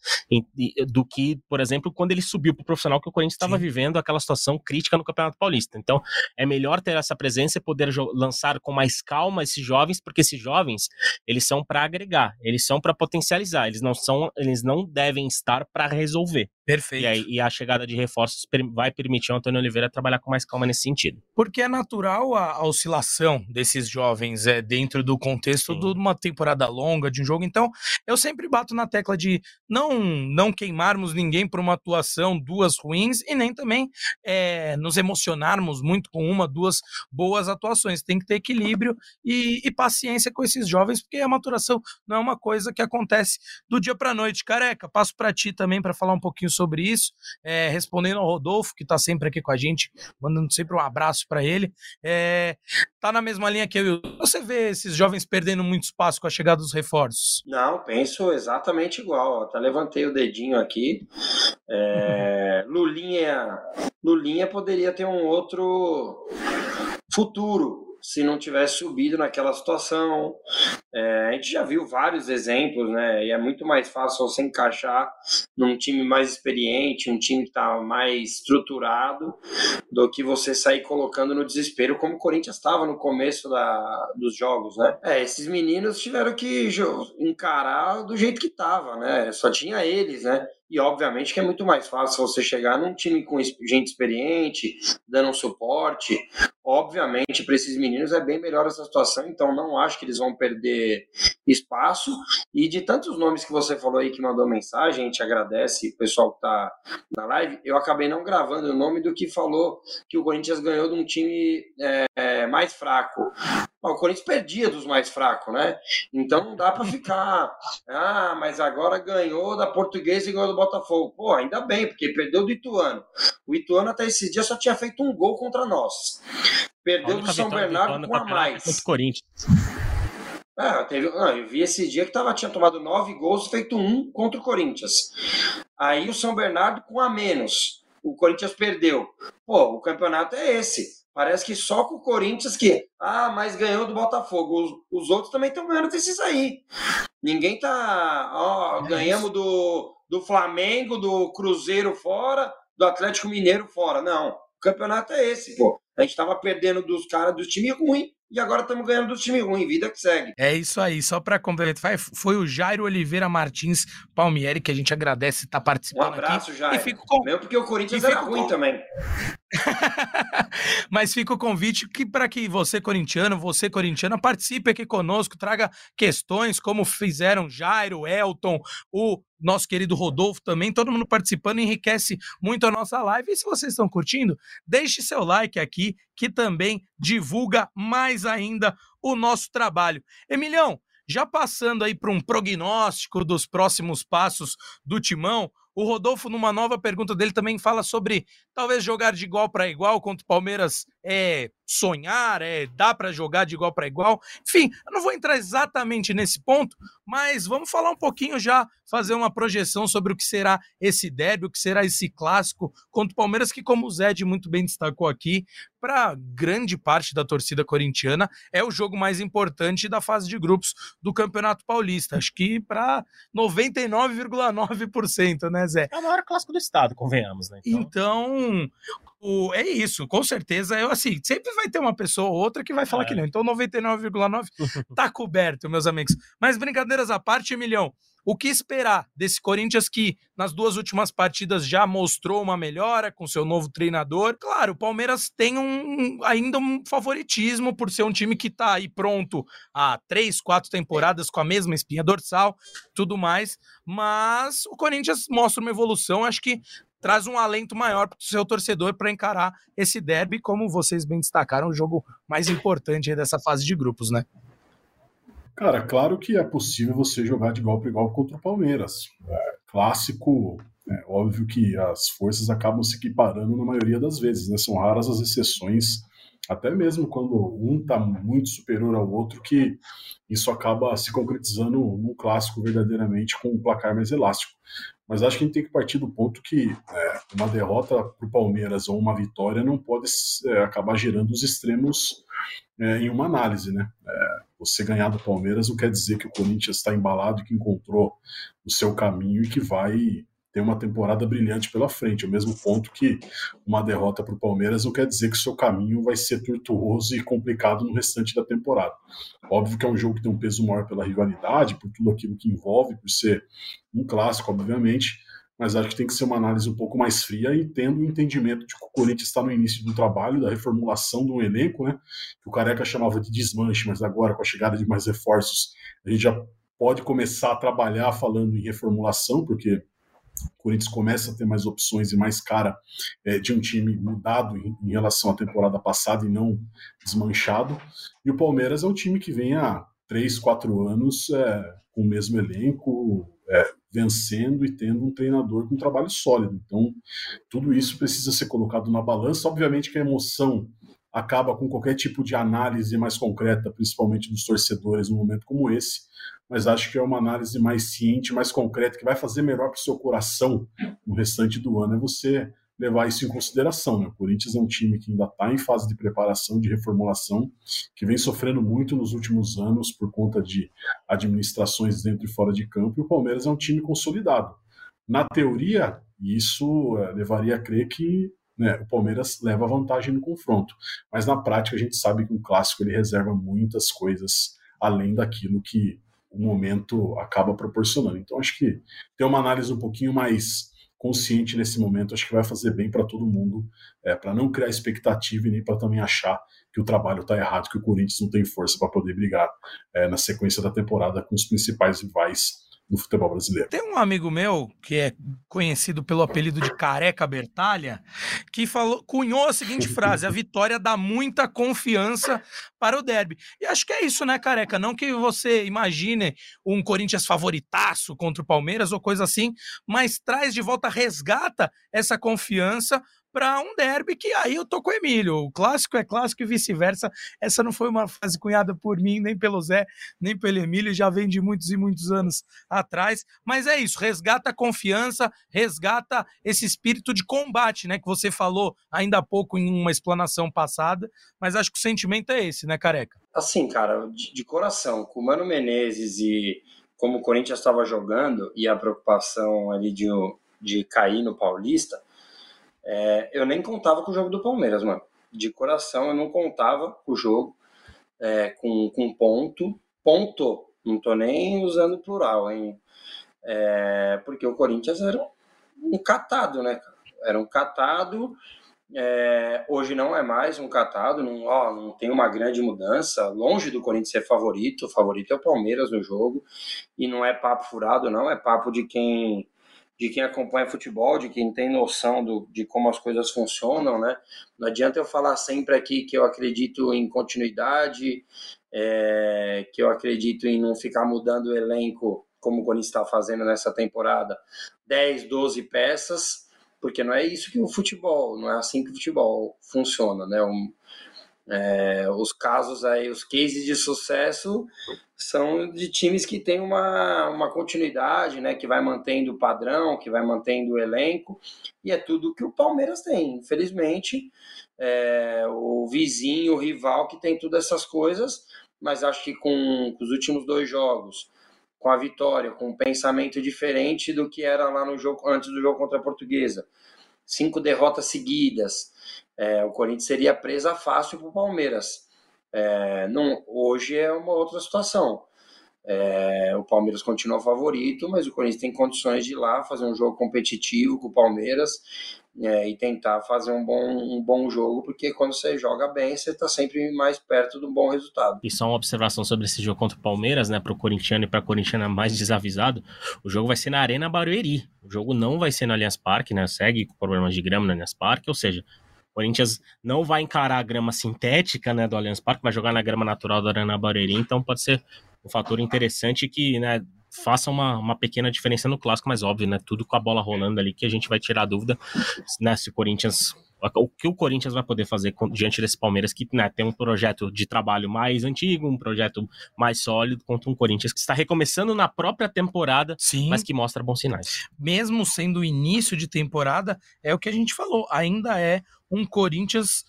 do que, por exemplo, quando ele subiu para o profissional, que o Corinthians estava vivendo aquela situação crítica no Campeonato Paulista. Então, é melhor ter essa presença e poder lançar com mais calma esses jovens, porque esses jovens, eles são para agregar, eles são para potencializar, eles não são, eles não devem estar para resolver. Perfeito. E, aí, e a chegada de reforços vai permitir o Antônio Oliveira trabalhar com mais calma nesse sentido. Porque é natural a, a oscilação desses jovens é, dentro do contexto Sim. de uma temporada longa, de um jogo. Então, eu sempre bato na tecla de não, não queimarmos ninguém por uma atuação, duas ruins, e nem também é, nos emocionarmos muito com uma, duas boas atuações. Tem que ter equilíbrio e, e paciência com esses jovens, porque a maturação não é uma coisa que acontece do dia para noite. Careca, passo para ti também para falar um pouquinho sobre isso, é, respondendo ao Rodolfo, que está sempre aqui com a gente, mandando sempre um abraço para ele. É, tá na mesma linha que eu. Você vê esses jovens perdendo muito espaço com a chegada dos reforços? Não, penso exatamente igual. Até levantei o dedinho aqui. É, Lulinha, Lulinha poderia ter um outro futuro se não tivesse subido naquela situação. É, a gente já viu vários exemplos, né? E é muito mais fácil você encaixar num time mais experiente, um time que está mais estruturado, do que você sair colocando no desespero, como o Corinthians estava no começo da, dos jogos, né? É, esses meninos tiveram que encarar do jeito que estava, né? Só tinha eles, né? E obviamente que é muito mais fácil você chegar num time com gente experiente, dando um suporte. Obviamente, para esses meninos é bem melhor essa situação, então não acho que eles vão perder espaço. E de tantos nomes que você falou aí que mandou mensagem, a gente agradece o pessoal que tá na live. Eu acabei não gravando o nome do que falou que o Corinthians ganhou de um time é, mais fraco. O Corinthians perdia dos mais fracos, né? Então não dá para ficar, ah, mas agora ganhou da Portuguesa e ganhou do Botafogo. Pô, ainda bem, porque perdeu do Ituano. O Ituano até esse dia só tinha feito um gol contra nós. Perdeu do São do Bernardo com a mais. contra o Corinthians. É, teve, não, eu vi esse dia que tava, tinha tomado nove gols, feito um contra o Corinthians. Aí o São Bernardo com a menos. O Corinthians perdeu. Pô, o campeonato é esse. Parece que só com o Corinthians que. Ah, mas ganhou do Botafogo. Os, os outros também estão ganhando desses aí. Ninguém tá. Ó, é ganhamos do, do Flamengo, do Cruzeiro fora, do Atlético Mineiro fora. Não. O campeonato é esse, pô. A gente tava perdendo dos caras do time ruim e agora estamos ganhando do time ruim, vida que segue. É isso aí, só para complementar, foi o Jairo Oliveira Martins Palmieri, que a gente agradece estar tá participando. Um abraço, aqui. Jairo. E fico com... Mesmo porque o Corinthians era ruim com... também. Mas fica o convite que para que você corintiano, você corintiana, participe aqui conosco, traga questões como fizeram Jairo, Elton, o nosso querido Rodolfo também, todo mundo participando enriquece muito a nossa live. E se vocês estão curtindo, deixe seu like aqui, que também divulga mais ainda o nosso trabalho. Emilhão, já passando aí para um prognóstico dos próximos passos do Timão, o Rodolfo, numa nova pergunta dele, também fala sobre talvez jogar de igual para igual contra o Palmeiras é sonhar, é dá para jogar de igual para igual. Enfim, eu não vou entrar exatamente nesse ponto, mas vamos falar um pouquinho já, fazer uma projeção sobre o que será esse derby, o que será esse clássico contra o Palmeiras, que, como o Zed muito bem destacou aqui, para grande parte da torcida corintiana, é o jogo mais importante da fase de grupos do Campeonato Paulista. Acho que para 99,9%, né, Zé? É o maior clássico do estado, convenhamos, né? Então, então o, é isso, com certeza. Eu, assim, sempre vai ter uma pessoa ou outra que vai falar é. que não. Então, 99,9 tá coberto, meus amigos. Mas brincadeiras à parte, Emilhão, o que esperar desse Corinthians que nas duas últimas partidas já mostrou uma melhora com seu novo treinador? Claro, o Palmeiras tem um, ainda um favoritismo por ser um time que tá aí pronto há três, quatro temporadas com a mesma espinha dorsal, tudo mais. Mas o Corinthians mostra uma evolução. Acho que traz um alento maior para o seu torcedor para encarar esse derby, como vocês bem destacaram, o jogo mais importante dessa fase de grupos, né? Cara, claro que é possível você jogar de igual para igual contra o Palmeiras. É, clássico, é óbvio que as forças acabam se equiparando na maioria das vezes, né? São raras as exceções, até mesmo quando um está muito superior ao outro, que isso acaba se concretizando num clássico verdadeiramente com um placar mais elástico. Mas acho que a gente tem que partir do ponto que é, uma derrota para o Palmeiras ou uma vitória não pode é, acabar gerando os extremos é, em uma análise, né? É, você ganhar do Palmeiras não quer dizer que o Corinthians está embalado que encontrou o seu caminho e que vai ter uma temporada brilhante pela frente. O mesmo ponto que uma derrota para o Palmeiras não quer dizer que seu caminho vai ser tortuoso e complicado no restante da temporada. Óbvio que é um jogo que tem um peso maior pela rivalidade, por tudo aquilo que envolve, por ser um clássico, obviamente, mas acho que tem que ser uma análise um pouco mais fria e tendo o entendimento de que o Corinthians está no início do trabalho, da reformulação do elenco, né? Que o Careca chamava de desmanche, mas agora com a chegada de mais reforços, a gente já pode começar a trabalhar falando em reformulação, porque o Corinthians começa a ter mais opções e mais cara é, de um time mudado em, em, relação à temporada passada e não desmanchado. E o Palmeiras é um time que vem há três, quatro anos é, com o mesmo elenco, é, vencendo e tendo um treinador com um trabalho sólido. Então, tudo isso precisa ser colocado na balança. Obviamente que a emoção acaba com qualquer tipo de análise mais concreta, principalmente dos torcedores, num momento como esse, mas acho que é uma análise mais ciente, mais concreta, que vai fazer melhor para o seu coração no restante do ano, é você levar isso em consideração. Né? O Corinthians é um time que ainda está em fase de preparação, de reformulação, que vem sofrendo muito nos últimos anos por conta de administrações dentro e fora de campo, e o Palmeiras é um time consolidado. Na teoria, isso é, levaria a crer que né, o Palmeiras leva vantagem no confronto, mas na prática a gente sabe que um clássico ele reserva muitas coisas além daquilo que o momento acaba proporcionando. Então acho que ter uma análise um pouquinho mais consciente nesse momento, acho que vai fazer bem para todo mundo, é, para não criar expectativa e nem para também achar que o trabalho está errado, que o Corinthians não tem força para poder brigar é, na sequência da temporada com os principais rivais do futebol brasileiro. Tem um amigo meu que é conhecido pelo apelido de Careca Bertalha, que falou, cunhou a seguinte frase: a vitória dá muita confiança para o derby. E acho que é isso, né, Careca? Não que você imagine um Corinthians favoritaço contra o Palmeiras ou coisa assim, mas traz de volta, resgata essa confiança para um derby que aí eu tô com o Emílio. O clássico é clássico e vice-versa. Essa não foi uma frase cunhada por mim, nem pelo Zé, nem pelo Emílio, já vem de muitos e muitos anos atrás. Mas é isso, resgata a confiança, resgata esse espírito de combate, né? Que você falou ainda há pouco em uma explanação passada, mas acho que o sentimento é esse, né, careca? Assim, cara, de, de coração, com o Mano Menezes e como o Corinthians estava jogando e a preocupação ali de, de cair no Paulista, é, eu nem contava com o jogo do Palmeiras, mano. De coração, eu não contava com o jogo é, com, com ponto. Ponto. Não tô nem usando plural, hein? É, porque o Corinthians era um catado, né? Era um catado. É, hoje não é mais um catado, não, ó, não tem uma grande mudança. Longe do Corinthians ser favorito, o favorito é o Palmeiras no jogo. E não é papo furado, não, é papo de quem de quem acompanha futebol, de quem tem noção do, de como as coisas funcionam, né? Não adianta eu falar sempre aqui que eu acredito em continuidade, é, que eu acredito em não ficar mudando o elenco como o Corinthians está fazendo nessa temporada, 10, 12 peças, porque não é isso que o futebol, não é assim que o futebol funciona, né? Um, é, os casos aí, os cases de sucesso são de times que têm uma, uma continuidade, né, que vai mantendo o padrão, que vai mantendo o elenco, e é tudo que o Palmeiras tem. Infelizmente, é, o vizinho, o rival que tem todas essas coisas, mas acho que com, com os últimos dois jogos, com a vitória, com um pensamento diferente do que era lá no jogo antes do jogo contra a Portuguesa. Cinco derrotas seguidas, é, o Corinthians seria presa fácil para o Palmeiras. É, não, hoje é uma outra situação. É, o Palmeiras continua favorito, mas o Corinthians tem condições de ir lá fazer um jogo competitivo com o Palmeiras é, e tentar fazer um bom, um bom jogo, porque quando você joga bem, você está sempre mais perto do bom resultado. E só uma observação sobre esse jogo contra o Palmeiras, né, para o corintiano e para a corintiana mais desavisado, o jogo vai ser na Arena Barueri. O jogo não vai ser no Allianz Parque, né, segue com problemas de grama no Allianz Parque, ou seja, Corinthians não vai encarar a grama sintética né, do Allianz Parque, vai jogar na grama natural da Arena Barueri, então pode ser um fator interessante que né, faça uma, uma pequena diferença no clássico, mas óbvio, né? Tudo com a bola rolando ali que a gente vai tirar a dúvida né, se o Corinthians o que o Corinthians vai poder fazer diante desse Palmeiras que né, tem um projeto de trabalho mais antigo, um projeto mais sólido contra um Corinthians que está recomeçando na própria temporada, Sim. mas que mostra bons sinais. Mesmo sendo o início de temporada, é o que a gente falou, ainda é um Corinthians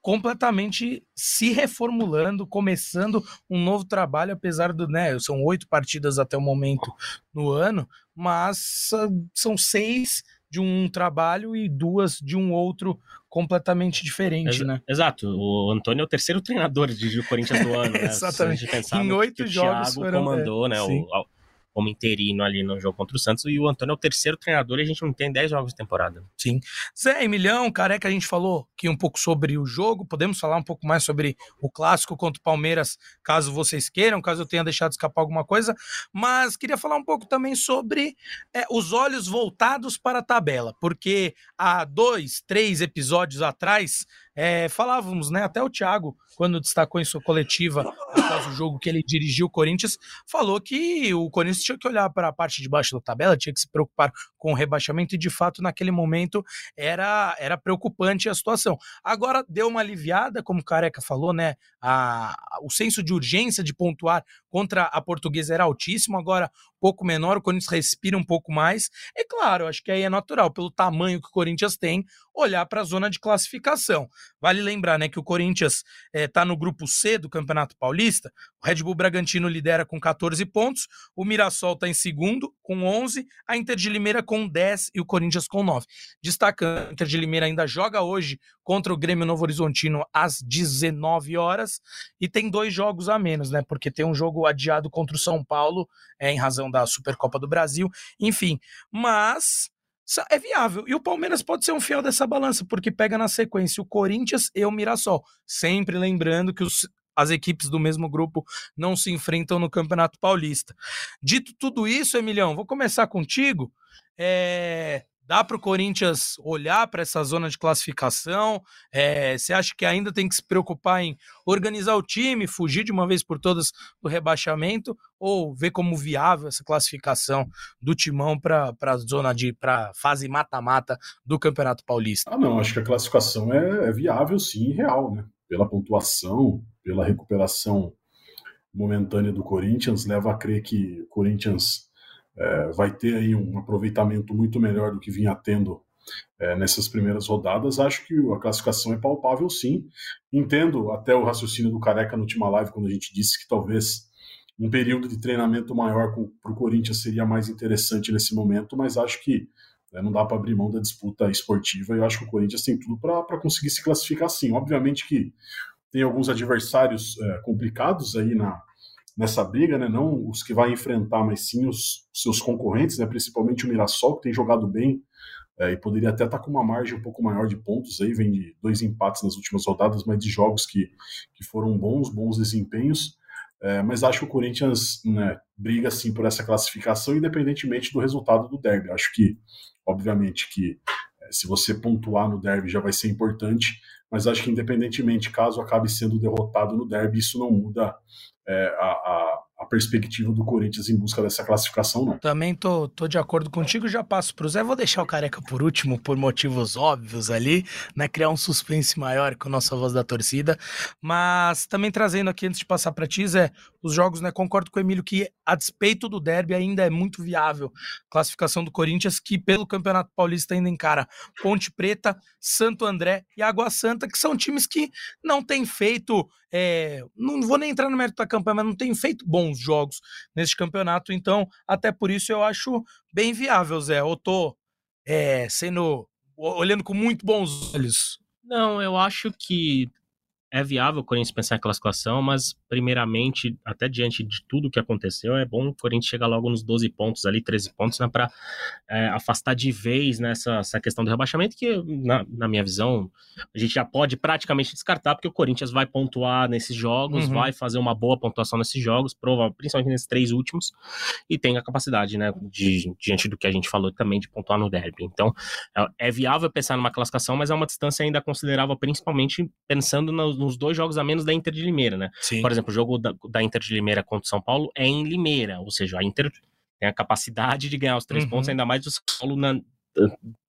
completamente se reformulando, começando um novo trabalho, apesar do, né, são oito partidas até o momento no ano, mas são seis de um trabalho e duas de um outro completamente diferente, Ex né? Exato. O Antônio é o terceiro treinador de Corinthians do ano, né? Exatamente. em oito jogos o Thiago foram, comandou, é, né? O, como interino ali no jogo contra o Santos, e o Antônio é o terceiro treinador e a gente não tem 10 jogos de temporada. Sim. Zé Emilhão, careca, a gente falou aqui um pouco sobre o jogo, podemos falar um pouco mais sobre o clássico contra o Palmeiras, caso vocês queiram, caso eu tenha deixado escapar alguma coisa, mas queria falar um pouco também sobre é, os olhos voltados para a tabela, porque há dois, três episódios atrás, é, falávamos, né? Até o Thiago, quando destacou em sua coletiva após o jogo que ele dirigiu o Corinthians, falou que o Corinthians tinha que olhar para a parte de baixo da tabela, tinha que se preocupar com o rebaixamento, e de fato, naquele momento, era, era preocupante a situação. Agora deu uma aliviada, como o Careca falou, né? A, o senso de urgência de pontuar contra a portuguesa era altíssimo, agora pouco menor, o Corinthians respira um pouco mais. É claro, acho que aí é natural, pelo tamanho que o Corinthians tem, olhar para a zona de classificação. Vale lembrar né, que o Corinthians está eh, no grupo C do Campeonato Paulista. O Red Bull Bragantino lidera com 14 pontos, o Mirassol está em segundo com 11, a Inter de Limeira com 10 e o Corinthians com 9. Destacando, a Inter de Limeira ainda joga hoje contra o Grêmio Novo Horizontino às 19 horas e tem dois jogos a menos, né? Porque tem um jogo adiado contra o São Paulo é, em razão da Supercopa do Brasil, enfim. Mas é viável. E o Palmeiras pode ser um fiel dessa balança, porque pega na sequência o Corinthians e o Mirassol. Sempre lembrando que os, as equipes do mesmo grupo não se enfrentam no Campeonato Paulista. Dito tudo isso, Emilhão, vou começar contigo. É, Dá para o Corinthians olhar para essa zona de classificação? É, você acha que ainda tem que se preocupar em organizar o time, fugir de uma vez por todas do rebaixamento? Ou ver como viável essa classificação do timão para a zona de para fase mata-mata do Campeonato Paulista? Ah, não, acho que a classificação é, é viável sim real, né? Pela pontuação, pela recuperação momentânea do Corinthians, leva a crer que o Corinthians é, vai ter aí um aproveitamento muito melhor do que vinha tendo é, nessas primeiras rodadas. Acho que a classificação é palpável, sim. Entendo até o raciocínio do Careca na última live, quando a gente disse que talvez um período de treinamento maior para o Corinthians seria mais interessante nesse momento, mas acho que né, não dá para abrir mão da disputa esportiva e eu acho que o Corinthians tem tudo para conseguir se classificar sim. Obviamente que tem alguns adversários é, complicados aí na, nessa briga, né? Não os que vai enfrentar, mas sim os, seus concorrentes, né? Principalmente o Mirassol, que tem jogado bem é, e poderia até estar tá com uma margem um pouco maior de pontos aí, vem de dois empates nas últimas rodadas, mas de jogos que, que foram bons, bons desempenhos. É, mas acho que o Corinthians né, briga sim por essa classificação, independentemente do resultado do derby. Acho que, obviamente, que se você pontuar no derby já vai ser importante, mas acho que independentemente, caso acabe sendo derrotado no derby, isso não muda é, a, a, a, perspectiva do Corinthians em busca dessa classificação, não. Também tô, tô de acordo contigo, já passo pro Zé. Vou deixar o Careca por último, por motivos óbvios ali, né? Criar um suspense maior com a nossa voz da torcida. Mas também trazendo aqui, antes de passar pra ti, Zé, os jogos, né? Concordo com o Emílio que, a despeito do derby, ainda é muito viável classificação do Corinthians, que pelo Campeonato Paulista ainda encara Ponte Preta, Santo André e Água Santa, que são times que não têm feito. É, não vou nem entrar no mérito da campanha, mas não têm feito bons jogos nesse campeonato, então, até por isso eu acho bem viável, Zé. Eu tô é, sendo. olhando com muito bons olhos. Não, eu acho que é viável o Corinthians pensar em classificação, mas primeiramente, até diante de tudo que aconteceu, é bom o Corinthians chegar logo nos 12 pontos ali, 13 pontos, né, para é, afastar de vez nessa essa questão do rebaixamento, que na, na, minha visão a gente já pode praticamente descartar, porque o Corinthians vai pontuar nesses jogos, uhum. vai fazer uma boa pontuação nesses jogos, provavelmente, principalmente nesses três últimos, e tem a capacidade, né, de, diante do que a gente falou também, de pontuar no derby. Então, é, é viável pensar numa classificação, mas é uma distância ainda considerável, principalmente pensando nos nos dois jogos a menos da Inter de Limeira, né? Sim. Por exemplo, o jogo da, da Inter de Limeira contra o São Paulo é em Limeira, ou seja, a Inter tem a capacidade de ganhar os três uhum. pontos, ainda mais o São Paulo, na,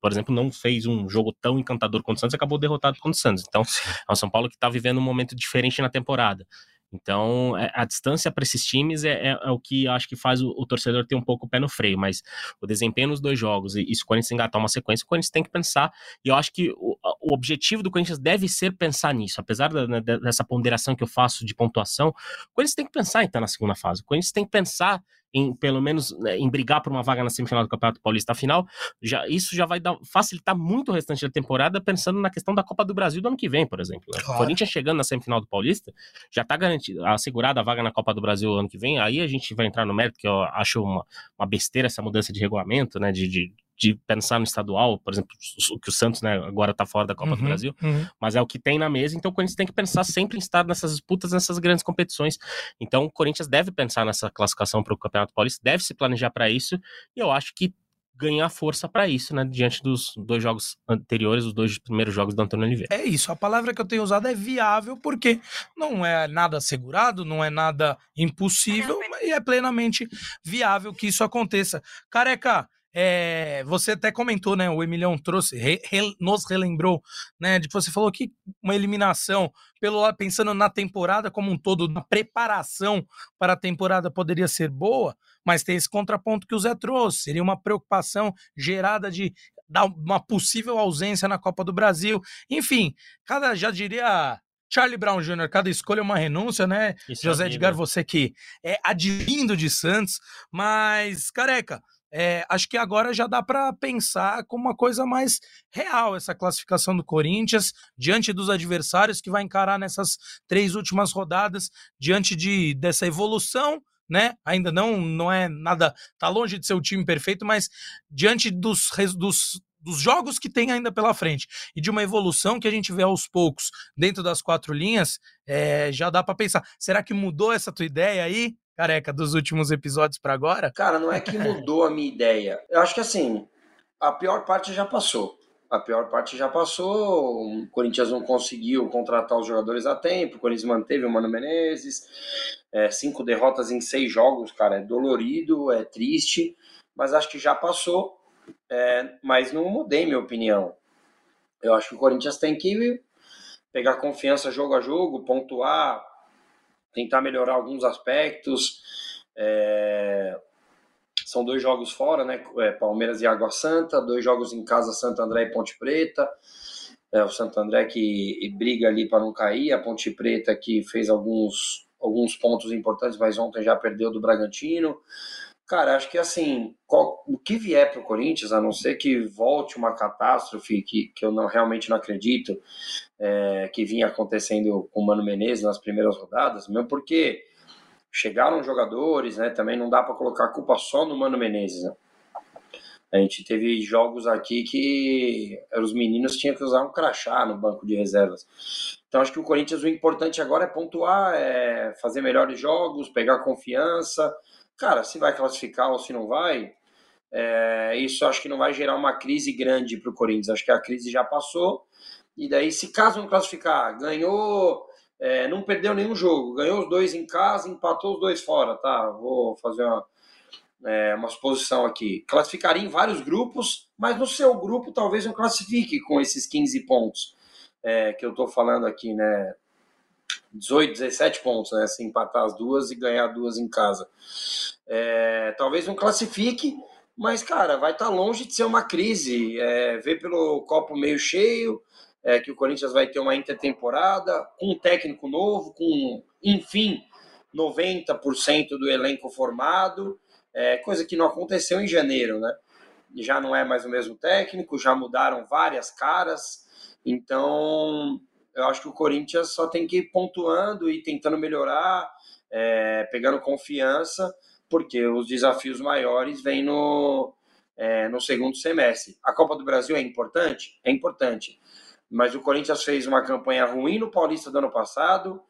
por exemplo, não fez um jogo tão encantador contra o Santos e acabou derrotado contra o Santos. Então, é o São Paulo que está vivendo um momento diferente na temporada. Então, é, a distância para esses times é, é, é, o que acho que faz o, o, torcedor ter um pouco o pé no freio, mas o desempenho nos dois jogos, e, e se o Corinthians engatar uma sequência, o Corinthians tem que pensar, e eu acho que o, o objetivo do Corinthians deve ser pensar nisso, apesar da, dessa ponderação que eu faço de pontuação, o Corinthians tem que pensar estar na segunda fase, o Corinthians tem que pensar em pelo menos né, em brigar por uma vaga na semifinal do Campeonato Paulista. Afinal, já, isso já vai dar, facilitar muito o restante da temporada, pensando na questão da Copa do Brasil do ano que vem, por exemplo. Né? Claro. O Corinthians chegando na semifinal do Paulista, já está garantido, assegurada a vaga na Copa do Brasil ano que vem. Aí a gente vai entrar no mérito, que eu acho uma, uma besteira essa mudança de regulamento, né? de, de de pensar no estadual, por exemplo, que o Santos né, agora está fora da Copa uhum, do Brasil, uhum. mas é o que tem na mesa, então o Corinthians tem que pensar sempre em estar nessas disputas, nessas grandes competições. Então o Corinthians deve pensar nessa classificação para o Campeonato Paulista, deve se planejar para isso, e eu acho que ganhar força para isso, né? Diante dos dois jogos anteriores, os dois primeiros jogos do Antônio Oliveira. É isso, a palavra que eu tenho usado é viável, porque não é nada assegurado, não é nada impossível, e é plenamente viável que isso aconteça. Careca, é, você até comentou, né? O Emilhão trouxe, re, re, nos relembrou, né? De que você falou que uma eliminação, pelo pensando na temporada como um todo, na preparação para a temporada poderia ser boa, mas tem esse contraponto que o Zé trouxe. Seria uma preocupação gerada de dar uma possível ausência na Copa do Brasil. Enfim, cada já diria Charlie Brown Jr., cada escolha é uma renúncia, né? Isso José é Edgar, você que é advindo de Santos, mas, careca, é, acho que agora já dá para pensar como uma coisa mais real essa classificação do Corinthians diante dos adversários que vai encarar nessas três últimas rodadas, diante de dessa evolução né? Ainda não não é nada, tá longe de ser o time perfeito, mas diante dos, dos, dos jogos que tem ainda pela frente e de uma evolução que a gente vê aos poucos dentro das quatro linhas, é, já dá para pensar. Será que mudou essa tua ideia aí? Careca dos últimos episódios para agora? Cara, não é que mudou a minha ideia. Eu acho que assim, a pior parte já passou. A pior parte já passou. O Corinthians não conseguiu contratar os jogadores a tempo. O Corinthians manteve o Mano Menezes. É, cinco derrotas em seis jogos, cara, é dolorido, é triste, mas acho que já passou. É, mas não mudei minha opinião. Eu acho que o Corinthians tem que pegar confiança jogo a jogo, pontuar, tentar melhorar alguns aspectos. É, são dois jogos fora, né? É, Palmeiras e Água Santa, dois jogos em casa, Santo André e Ponte Preta. É, o Santo André que briga ali para não cair, a Ponte Preta que fez alguns, alguns pontos importantes, mas ontem já perdeu do Bragantino. Cara, acho que assim, qual, o que vier para o Corinthians, a não ser que volte uma catástrofe que, que eu não realmente não acredito, é, que vinha acontecendo com o Mano Menezes nas primeiras rodadas, mesmo porque chegaram jogadores, né? Também não dá para colocar a culpa só no Mano Menezes, né? A gente teve jogos aqui que os meninos tinham que usar um crachá no banco de reservas. Então acho que o Corinthians o importante agora é pontuar, é fazer melhores jogos, pegar confiança. Cara, se vai classificar ou se não vai, é, isso acho que não vai gerar uma crise grande para o Corinthians. Acho que a crise já passou. E daí, se caso não classificar, ganhou é, não perdeu nenhum jogo, ganhou os dois em casa, empatou os dois fora, tá? Vou fazer uma, é, uma exposição aqui. Classificaria em vários grupos, mas no seu grupo talvez não classifique com esses 15 pontos é, que eu estou falando aqui, né? 18, 17 pontos, né? Se empatar as duas e ganhar duas em casa. É, talvez não classifique, mas, cara, vai estar tá longe de ser uma crise. É, ver pelo copo meio cheio, é, que o Corinthians vai ter uma intertemporada, com um técnico novo, com, enfim, 90% do elenco formado, é, coisa que não aconteceu em janeiro, né? Já não é mais o mesmo técnico, já mudaram várias caras, então eu acho que o Corinthians só tem que ir pontuando e tentando melhorar, é, pegando confiança, porque os desafios maiores vêm no, é, no segundo semestre. A Copa do Brasil é importante? É importante mas o Corinthians fez uma campanha ruim no Paulista do ano passado,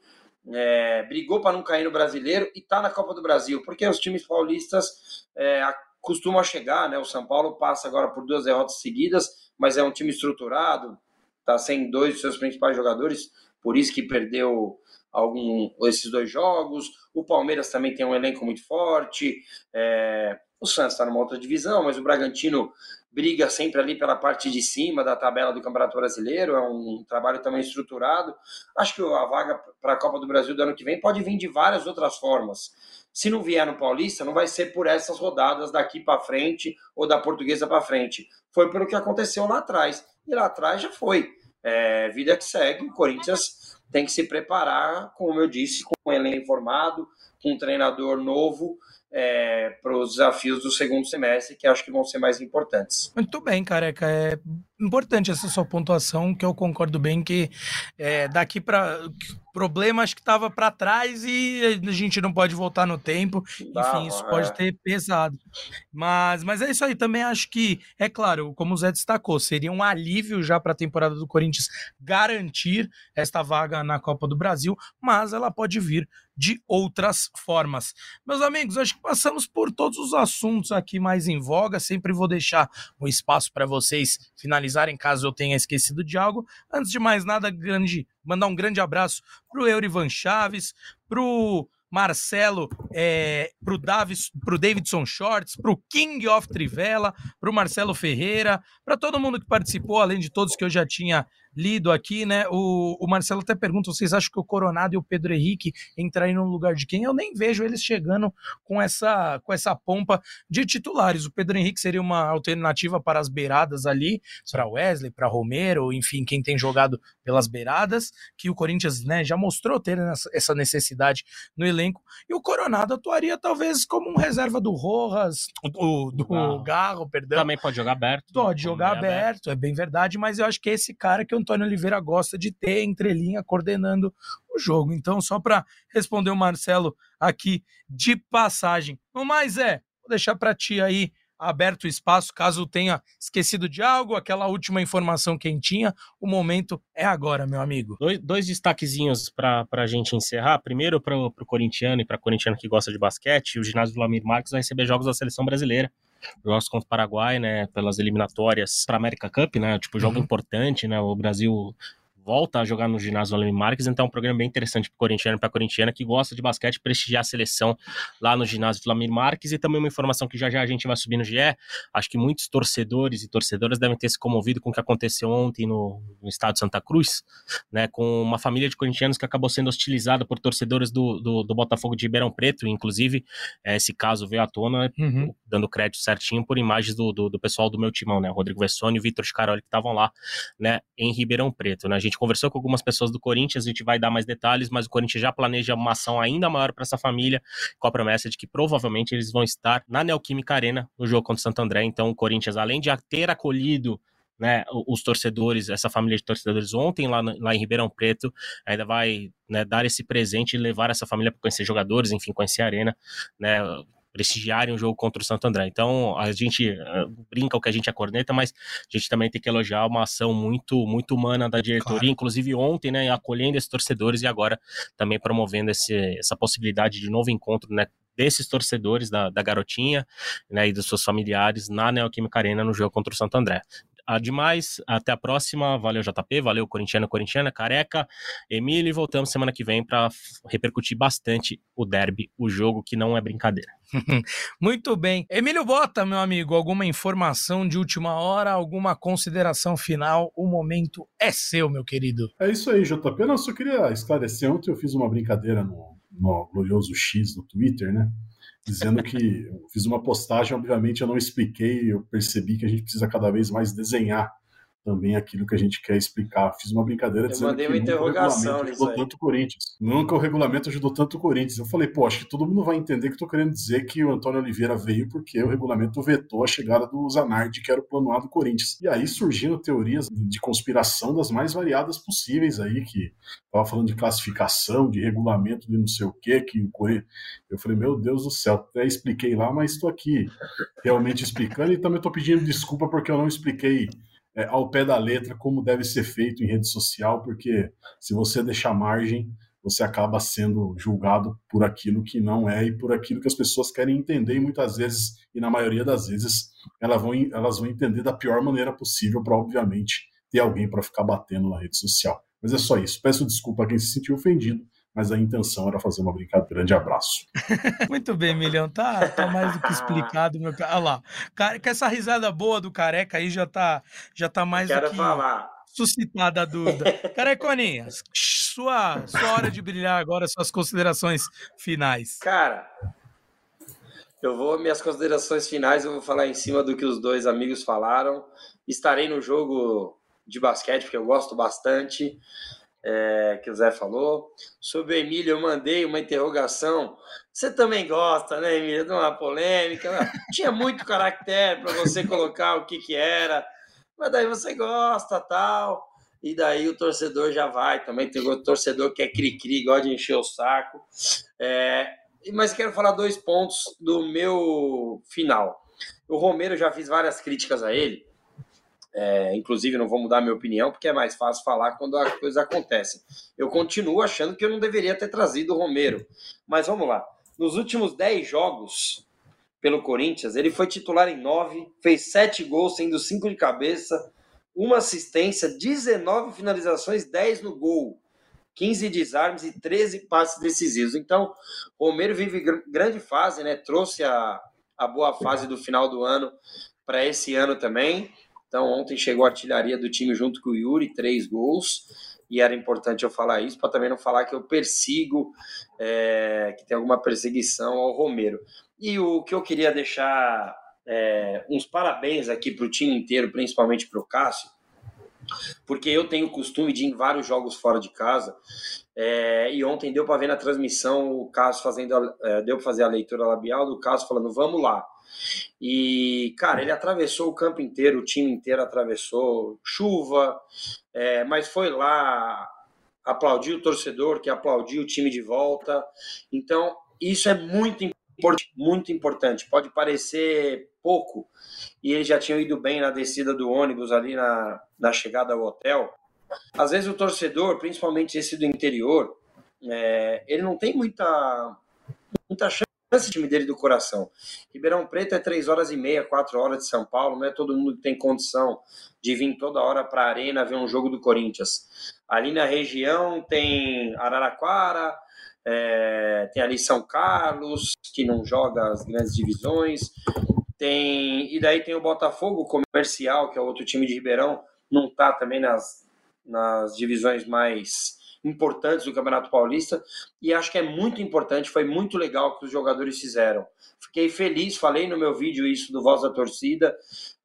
é, brigou para não cair no Brasileiro e está na Copa do Brasil, porque os times paulistas é, costumam chegar, né? O São Paulo passa agora por duas derrotas seguidas, mas é um time estruturado, está sem dois de seus principais jogadores, por isso que perdeu algum esses dois jogos. O Palmeiras também tem um elenco muito forte. É, o Santos está numa outra divisão, mas o Bragantino briga sempre ali pela parte de cima da tabela do Campeonato Brasileiro, é um trabalho também estruturado. Acho que a vaga para a Copa do Brasil do ano que vem pode vir de várias outras formas. Se não vier no Paulista, não vai ser por essas rodadas daqui para frente ou da Portuguesa para frente. Foi pelo que aconteceu lá atrás. E lá atrás já foi. É, vida que segue, o Corinthians tem que se preparar, como eu disse, com um elenco formado, com um treinador novo, é, para os desafios do segundo semestre, que acho que vão ser mais importantes. Muito bem, careca. É importante essa sua pontuação, que eu concordo bem que é, daqui para problema acho que estava para trás e a gente não pode voltar no tempo. Enfim, isso é. pode ter pesado. Mas, mas é isso aí. Também acho que, é claro, como o Zé destacou, seria um alívio já para a temporada do Corinthians garantir esta vaga na Copa do Brasil, mas ela pode vir de outras formas. Meus amigos, acho que passamos por todos os assuntos aqui mais em voga. Sempre vou deixar um espaço para vocês finalizarem, caso eu tenha esquecido de algo. Antes de mais nada, grande, mandar um grande abraço para o Eurivan Chaves, para o Marcelo, é, pro, Davis, pro Davidson Shorts, pro King of Trivela, pro Marcelo Ferreira, para todo mundo que participou, além de todos que eu já tinha lido aqui, né? O, o Marcelo até pergunta: vocês acham que o Coronado e o Pedro Henrique entrariam no lugar de quem? Eu nem vejo eles chegando com essa, com essa pompa de titulares. O Pedro Henrique seria uma alternativa para as beiradas ali, para Wesley, para Romero, enfim, quem tem jogado pelas beiradas, que o Corinthians né, já mostrou ter essa necessidade no elenco. E o Coronado atuaria talvez como um reserva do Rojas, do, do Garro. Perdão. Também pode jogar aberto. Pode jogar aberto, aberto, é bem verdade, mas eu acho que é esse cara que eu Antônio Oliveira gosta de ter entrelinha coordenando o jogo. Então, só para responder o Marcelo aqui de passagem. No mais é, vou deixar para ti aí aberto o espaço, caso tenha esquecido de algo, aquela última informação quentinha, o momento é agora, meu amigo. Dois, dois destaquezinhos para a gente encerrar. Primeiro, para o corintiano e para corintiano que gosta de basquete, o ginásio do Lamir Marques vai receber jogos da seleção brasileira jogos contra o Paraguai, né, pelas eliminatórias para América Cup, né, tipo jogo uhum. importante, né, o Brasil volta a jogar no ginásio Vladimir Marques, então é um programa bem interessante para corintiano e para corintiana que gosta de basquete prestigiar a seleção lá no ginásio Vladimir Marques. E também uma informação que já já a gente vai subir no GE, acho que muitos torcedores e torcedoras devem ter se comovido com o que aconteceu ontem no, no estado de Santa Cruz, né, com uma família de corintianos que acabou sendo hostilizada por torcedores do, do, do Botafogo de Ribeirão Preto, inclusive é, esse caso veio à tona, uhum. dando crédito certinho por imagens do, do, do, pessoal do meu timão, né, Rodrigo Vessone e o Vitor Scaroli que estavam lá, né, em Ribeirão Preto, né, a gente gente conversou com algumas pessoas do Corinthians, a gente vai dar mais detalhes, mas o Corinthians já planeja uma ação ainda maior para essa família, com a promessa de que provavelmente eles vão estar na Neoquímica Arena no jogo contra o Santo André. Então, o Corinthians, além de ter acolhido né, os torcedores, essa família de torcedores ontem lá, lá em Ribeirão Preto, ainda vai né, dar esse presente e levar essa família para conhecer jogadores, enfim, conhecer a arena, né, prestigiarem o jogo contra o Santo André. Então, a gente uh, brinca o que a gente é corneta, mas a gente também tem que elogiar uma ação muito, muito humana da diretoria, claro. inclusive ontem, né, acolhendo esses torcedores e agora também promovendo esse, essa possibilidade de novo encontro, né, desses torcedores da, da garotinha né, e dos seus familiares na Neoquímica Arena no jogo contra o Santo André demais. Até a próxima. Valeu, JP. Valeu, Corintiano, Corintiana, Careca, Emílio. E voltamos semana que vem para repercutir bastante o derby, o jogo que não é brincadeira. Muito bem. Emílio Bota, meu amigo, alguma informação de última hora, alguma consideração final? O momento é seu, meu querido. É isso aí, JP. Não, só queria esclarecer. Ontem eu fiz uma brincadeira no, no Glorioso X no Twitter, né? Dizendo que fiz uma postagem, obviamente eu não expliquei, eu percebi que a gente precisa cada vez mais desenhar também aquilo que a gente quer explicar. Fiz uma brincadeira eu dizendo mandei uma que interrogação o regulamento ajudou tanto o Corinthians. Nunca o regulamento ajudou tanto o Corinthians. Eu falei, pô, acho que todo mundo vai entender que eu tô querendo dizer que o Antônio Oliveira veio porque o regulamento vetou a chegada do Zanardi, que era o plano A do Corinthians. E aí surgiram teorias de conspiração das mais variadas possíveis aí, que tava falando de classificação, de regulamento de não sei o quê, que o Corinthians... Eu falei, meu Deus do céu, até expliquei lá, mas estou aqui realmente explicando e também estou pedindo desculpa porque eu não expliquei é, ao pé da letra como deve ser feito em rede social, porque se você deixar margem, você acaba sendo julgado por aquilo que não é e por aquilo que as pessoas querem entender, e muitas vezes, e na maioria das vezes, elas vão, elas vão entender da pior maneira possível para, obviamente, ter alguém para ficar batendo na rede social. Mas é só isso. Peço desculpa a quem se sentiu ofendido, mas a intenção era fazer uma brincadeira. Grande abraço. Muito bem, Milhão. Tá, tá mais do que explicado, meu cara. Olha lá. Com essa risada boa do careca aí já tá, já tá mais Quero do que falar. suscitada a dúvida. Careconinha, sua, sua hora de brilhar agora, suas considerações finais. Cara, eu vou, minhas considerações finais, eu vou falar em cima do que os dois amigos falaram. Estarei no jogo de basquete, porque eu gosto bastante é, que o Zé falou. Sobre o Emílio, eu mandei uma interrogação. Você também gosta, né, Emílio, de uma polêmica? Tinha muito caractere para você colocar o que, que era, mas daí você gosta, tal. E daí o torcedor já vai também. Tem o torcedor que é cri-cri, gosta de encher o saco. É, mas quero falar dois pontos do meu final. O Romero, já fiz várias críticas a ele é, inclusive, não vou mudar minha opinião, porque é mais fácil falar quando as coisas acontecem. Eu continuo achando que eu não deveria ter trazido o Romero. Mas vamos lá. Nos últimos 10 jogos pelo Corinthians, ele foi titular em 9, fez 7 gols, sendo 5 de cabeça, uma assistência, 19 finalizações, 10 no gol. 15 desarmes e 13 passes decisivos. Então, Romero vive grande fase, né? Trouxe a, a boa fase do final do ano para esse ano também. Então, ontem chegou a artilharia do time junto com o Yuri, três gols. E era importante eu falar isso para também não falar que eu persigo, é, que tem alguma perseguição ao Romero. E o que eu queria deixar é, uns parabéns aqui para o time inteiro, principalmente para o Cássio, porque eu tenho o costume de ir em vários jogos fora de casa. É, e ontem deu para ver na transmissão o Cássio fazendo, é, deu para fazer a leitura labial do Cássio falando: vamos lá. E, cara, ele atravessou o campo inteiro, o time inteiro atravessou, chuva, é, mas foi lá, aplaudiu o torcedor, que aplaudiu o time de volta. Então, isso é muito importante, muito importante. Pode parecer pouco, e eles já tinham ido bem na descida do ônibus ali na, na chegada ao hotel. Às vezes o torcedor, principalmente esse do interior, é, ele não tem muita, muita chance esse time dele do coração. Ribeirão Preto é três horas e meia, quatro horas de São Paulo, não é todo mundo que tem condição de vir toda hora para a Arena ver um jogo do Corinthians. Ali na região tem Araraquara, é, tem ali São Carlos, que não joga as grandes divisões, tem e daí tem o Botafogo Comercial, que é outro time de Ribeirão, não está também nas, nas divisões mais importantes do Campeonato Paulista e acho que é muito importante, foi muito legal o que os jogadores fizeram. Fiquei feliz, falei no meu vídeo isso do Voz da Torcida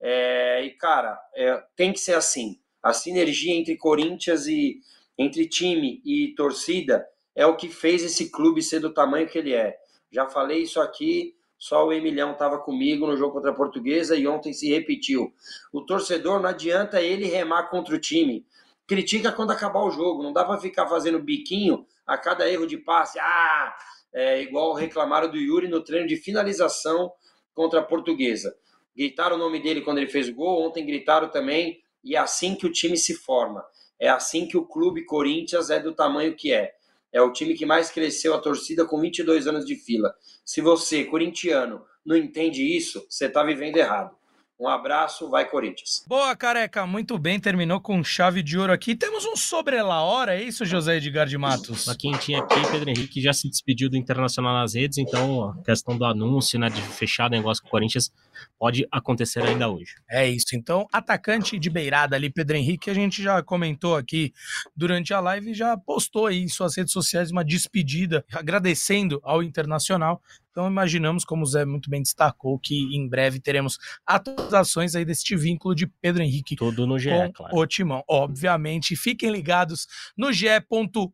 é, e cara, é, tem que ser assim. A sinergia entre Corinthians e entre time e torcida é o que fez esse clube ser do tamanho que ele é. Já falei isso aqui, só o Emilhão estava comigo no jogo contra a Portuguesa e ontem se repetiu. O torcedor não adianta ele remar contra o time critica quando acabar o jogo. Não dá para ficar fazendo biquinho a cada erro de passe. Ah, é igual reclamaram do Yuri no treino de finalização contra a Portuguesa. Gritaram o nome dele quando ele fez o gol, ontem gritaram também, e é assim que o time se forma. É assim que o clube Corinthians é do tamanho que é. É o time que mais cresceu a torcida com 22 anos de fila. Se você, corintiano, não entende isso, você está vivendo errado. Um abraço, vai Corinthians. Boa, careca, muito bem, terminou com chave de ouro aqui. Temos um sobre la hora, é isso, José Edgar de Matos? Uma quentinha aqui, Pedro Henrique já se despediu do Internacional nas redes, então a questão do anúncio, né, de fechar o negócio com o Corinthians pode acontecer ainda hoje. É isso, então, atacante de beirada ali, Pedro Henrique, a gente já comentou aqui durante a live, já postou aí em suas redes sociais uma despedida, agradecendo ao Internacional então imaginamos, como o Zé muito bem destacou, que em breve teremos atualizações aí deste vínculo de Pedro Henrique Tudo no GE, com claro. o Timão. Obviamente, fiquem ligados no GE.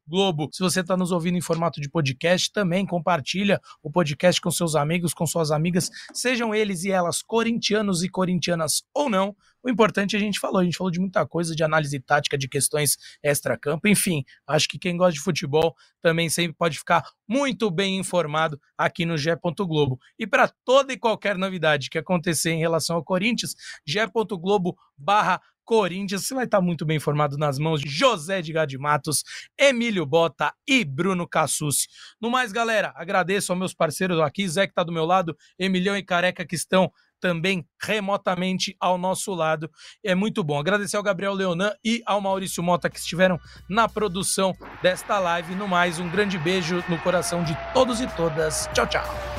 Globo. Se você está nos ouvindo em formato de podcast, também compartilha o podcast com seus amigos, com suas amigas, sejam eles e elas corintianos e corintianas ou não. O importante a gente falou, a gente falou de muita coisa, de análise tática, de questões extra-campo, enfim, acho que quem gosta de futebol também sempre pode ficar muito bem informado aqui no G. Globo. E para toda e qualquer novidade que acontecer em relação ao Corinthians, G.globo barra Corinthians, você vai estar muito bem informado nas mãos de José de Gade Matos, Emílio Bota e Bruno Cassucci. No mais, galera, agradeço aos meus parceiros aqui, Zé que está do meu lado, Emilhão e Careca que estão também remotamente ao nosso lado. É muito bom. Agradecer ao Gabriel Leonan e ao Maurício Mota que estiveram na produção desta live. No mais, um grande beijo no coração de todos e todas. Tchau, tchau.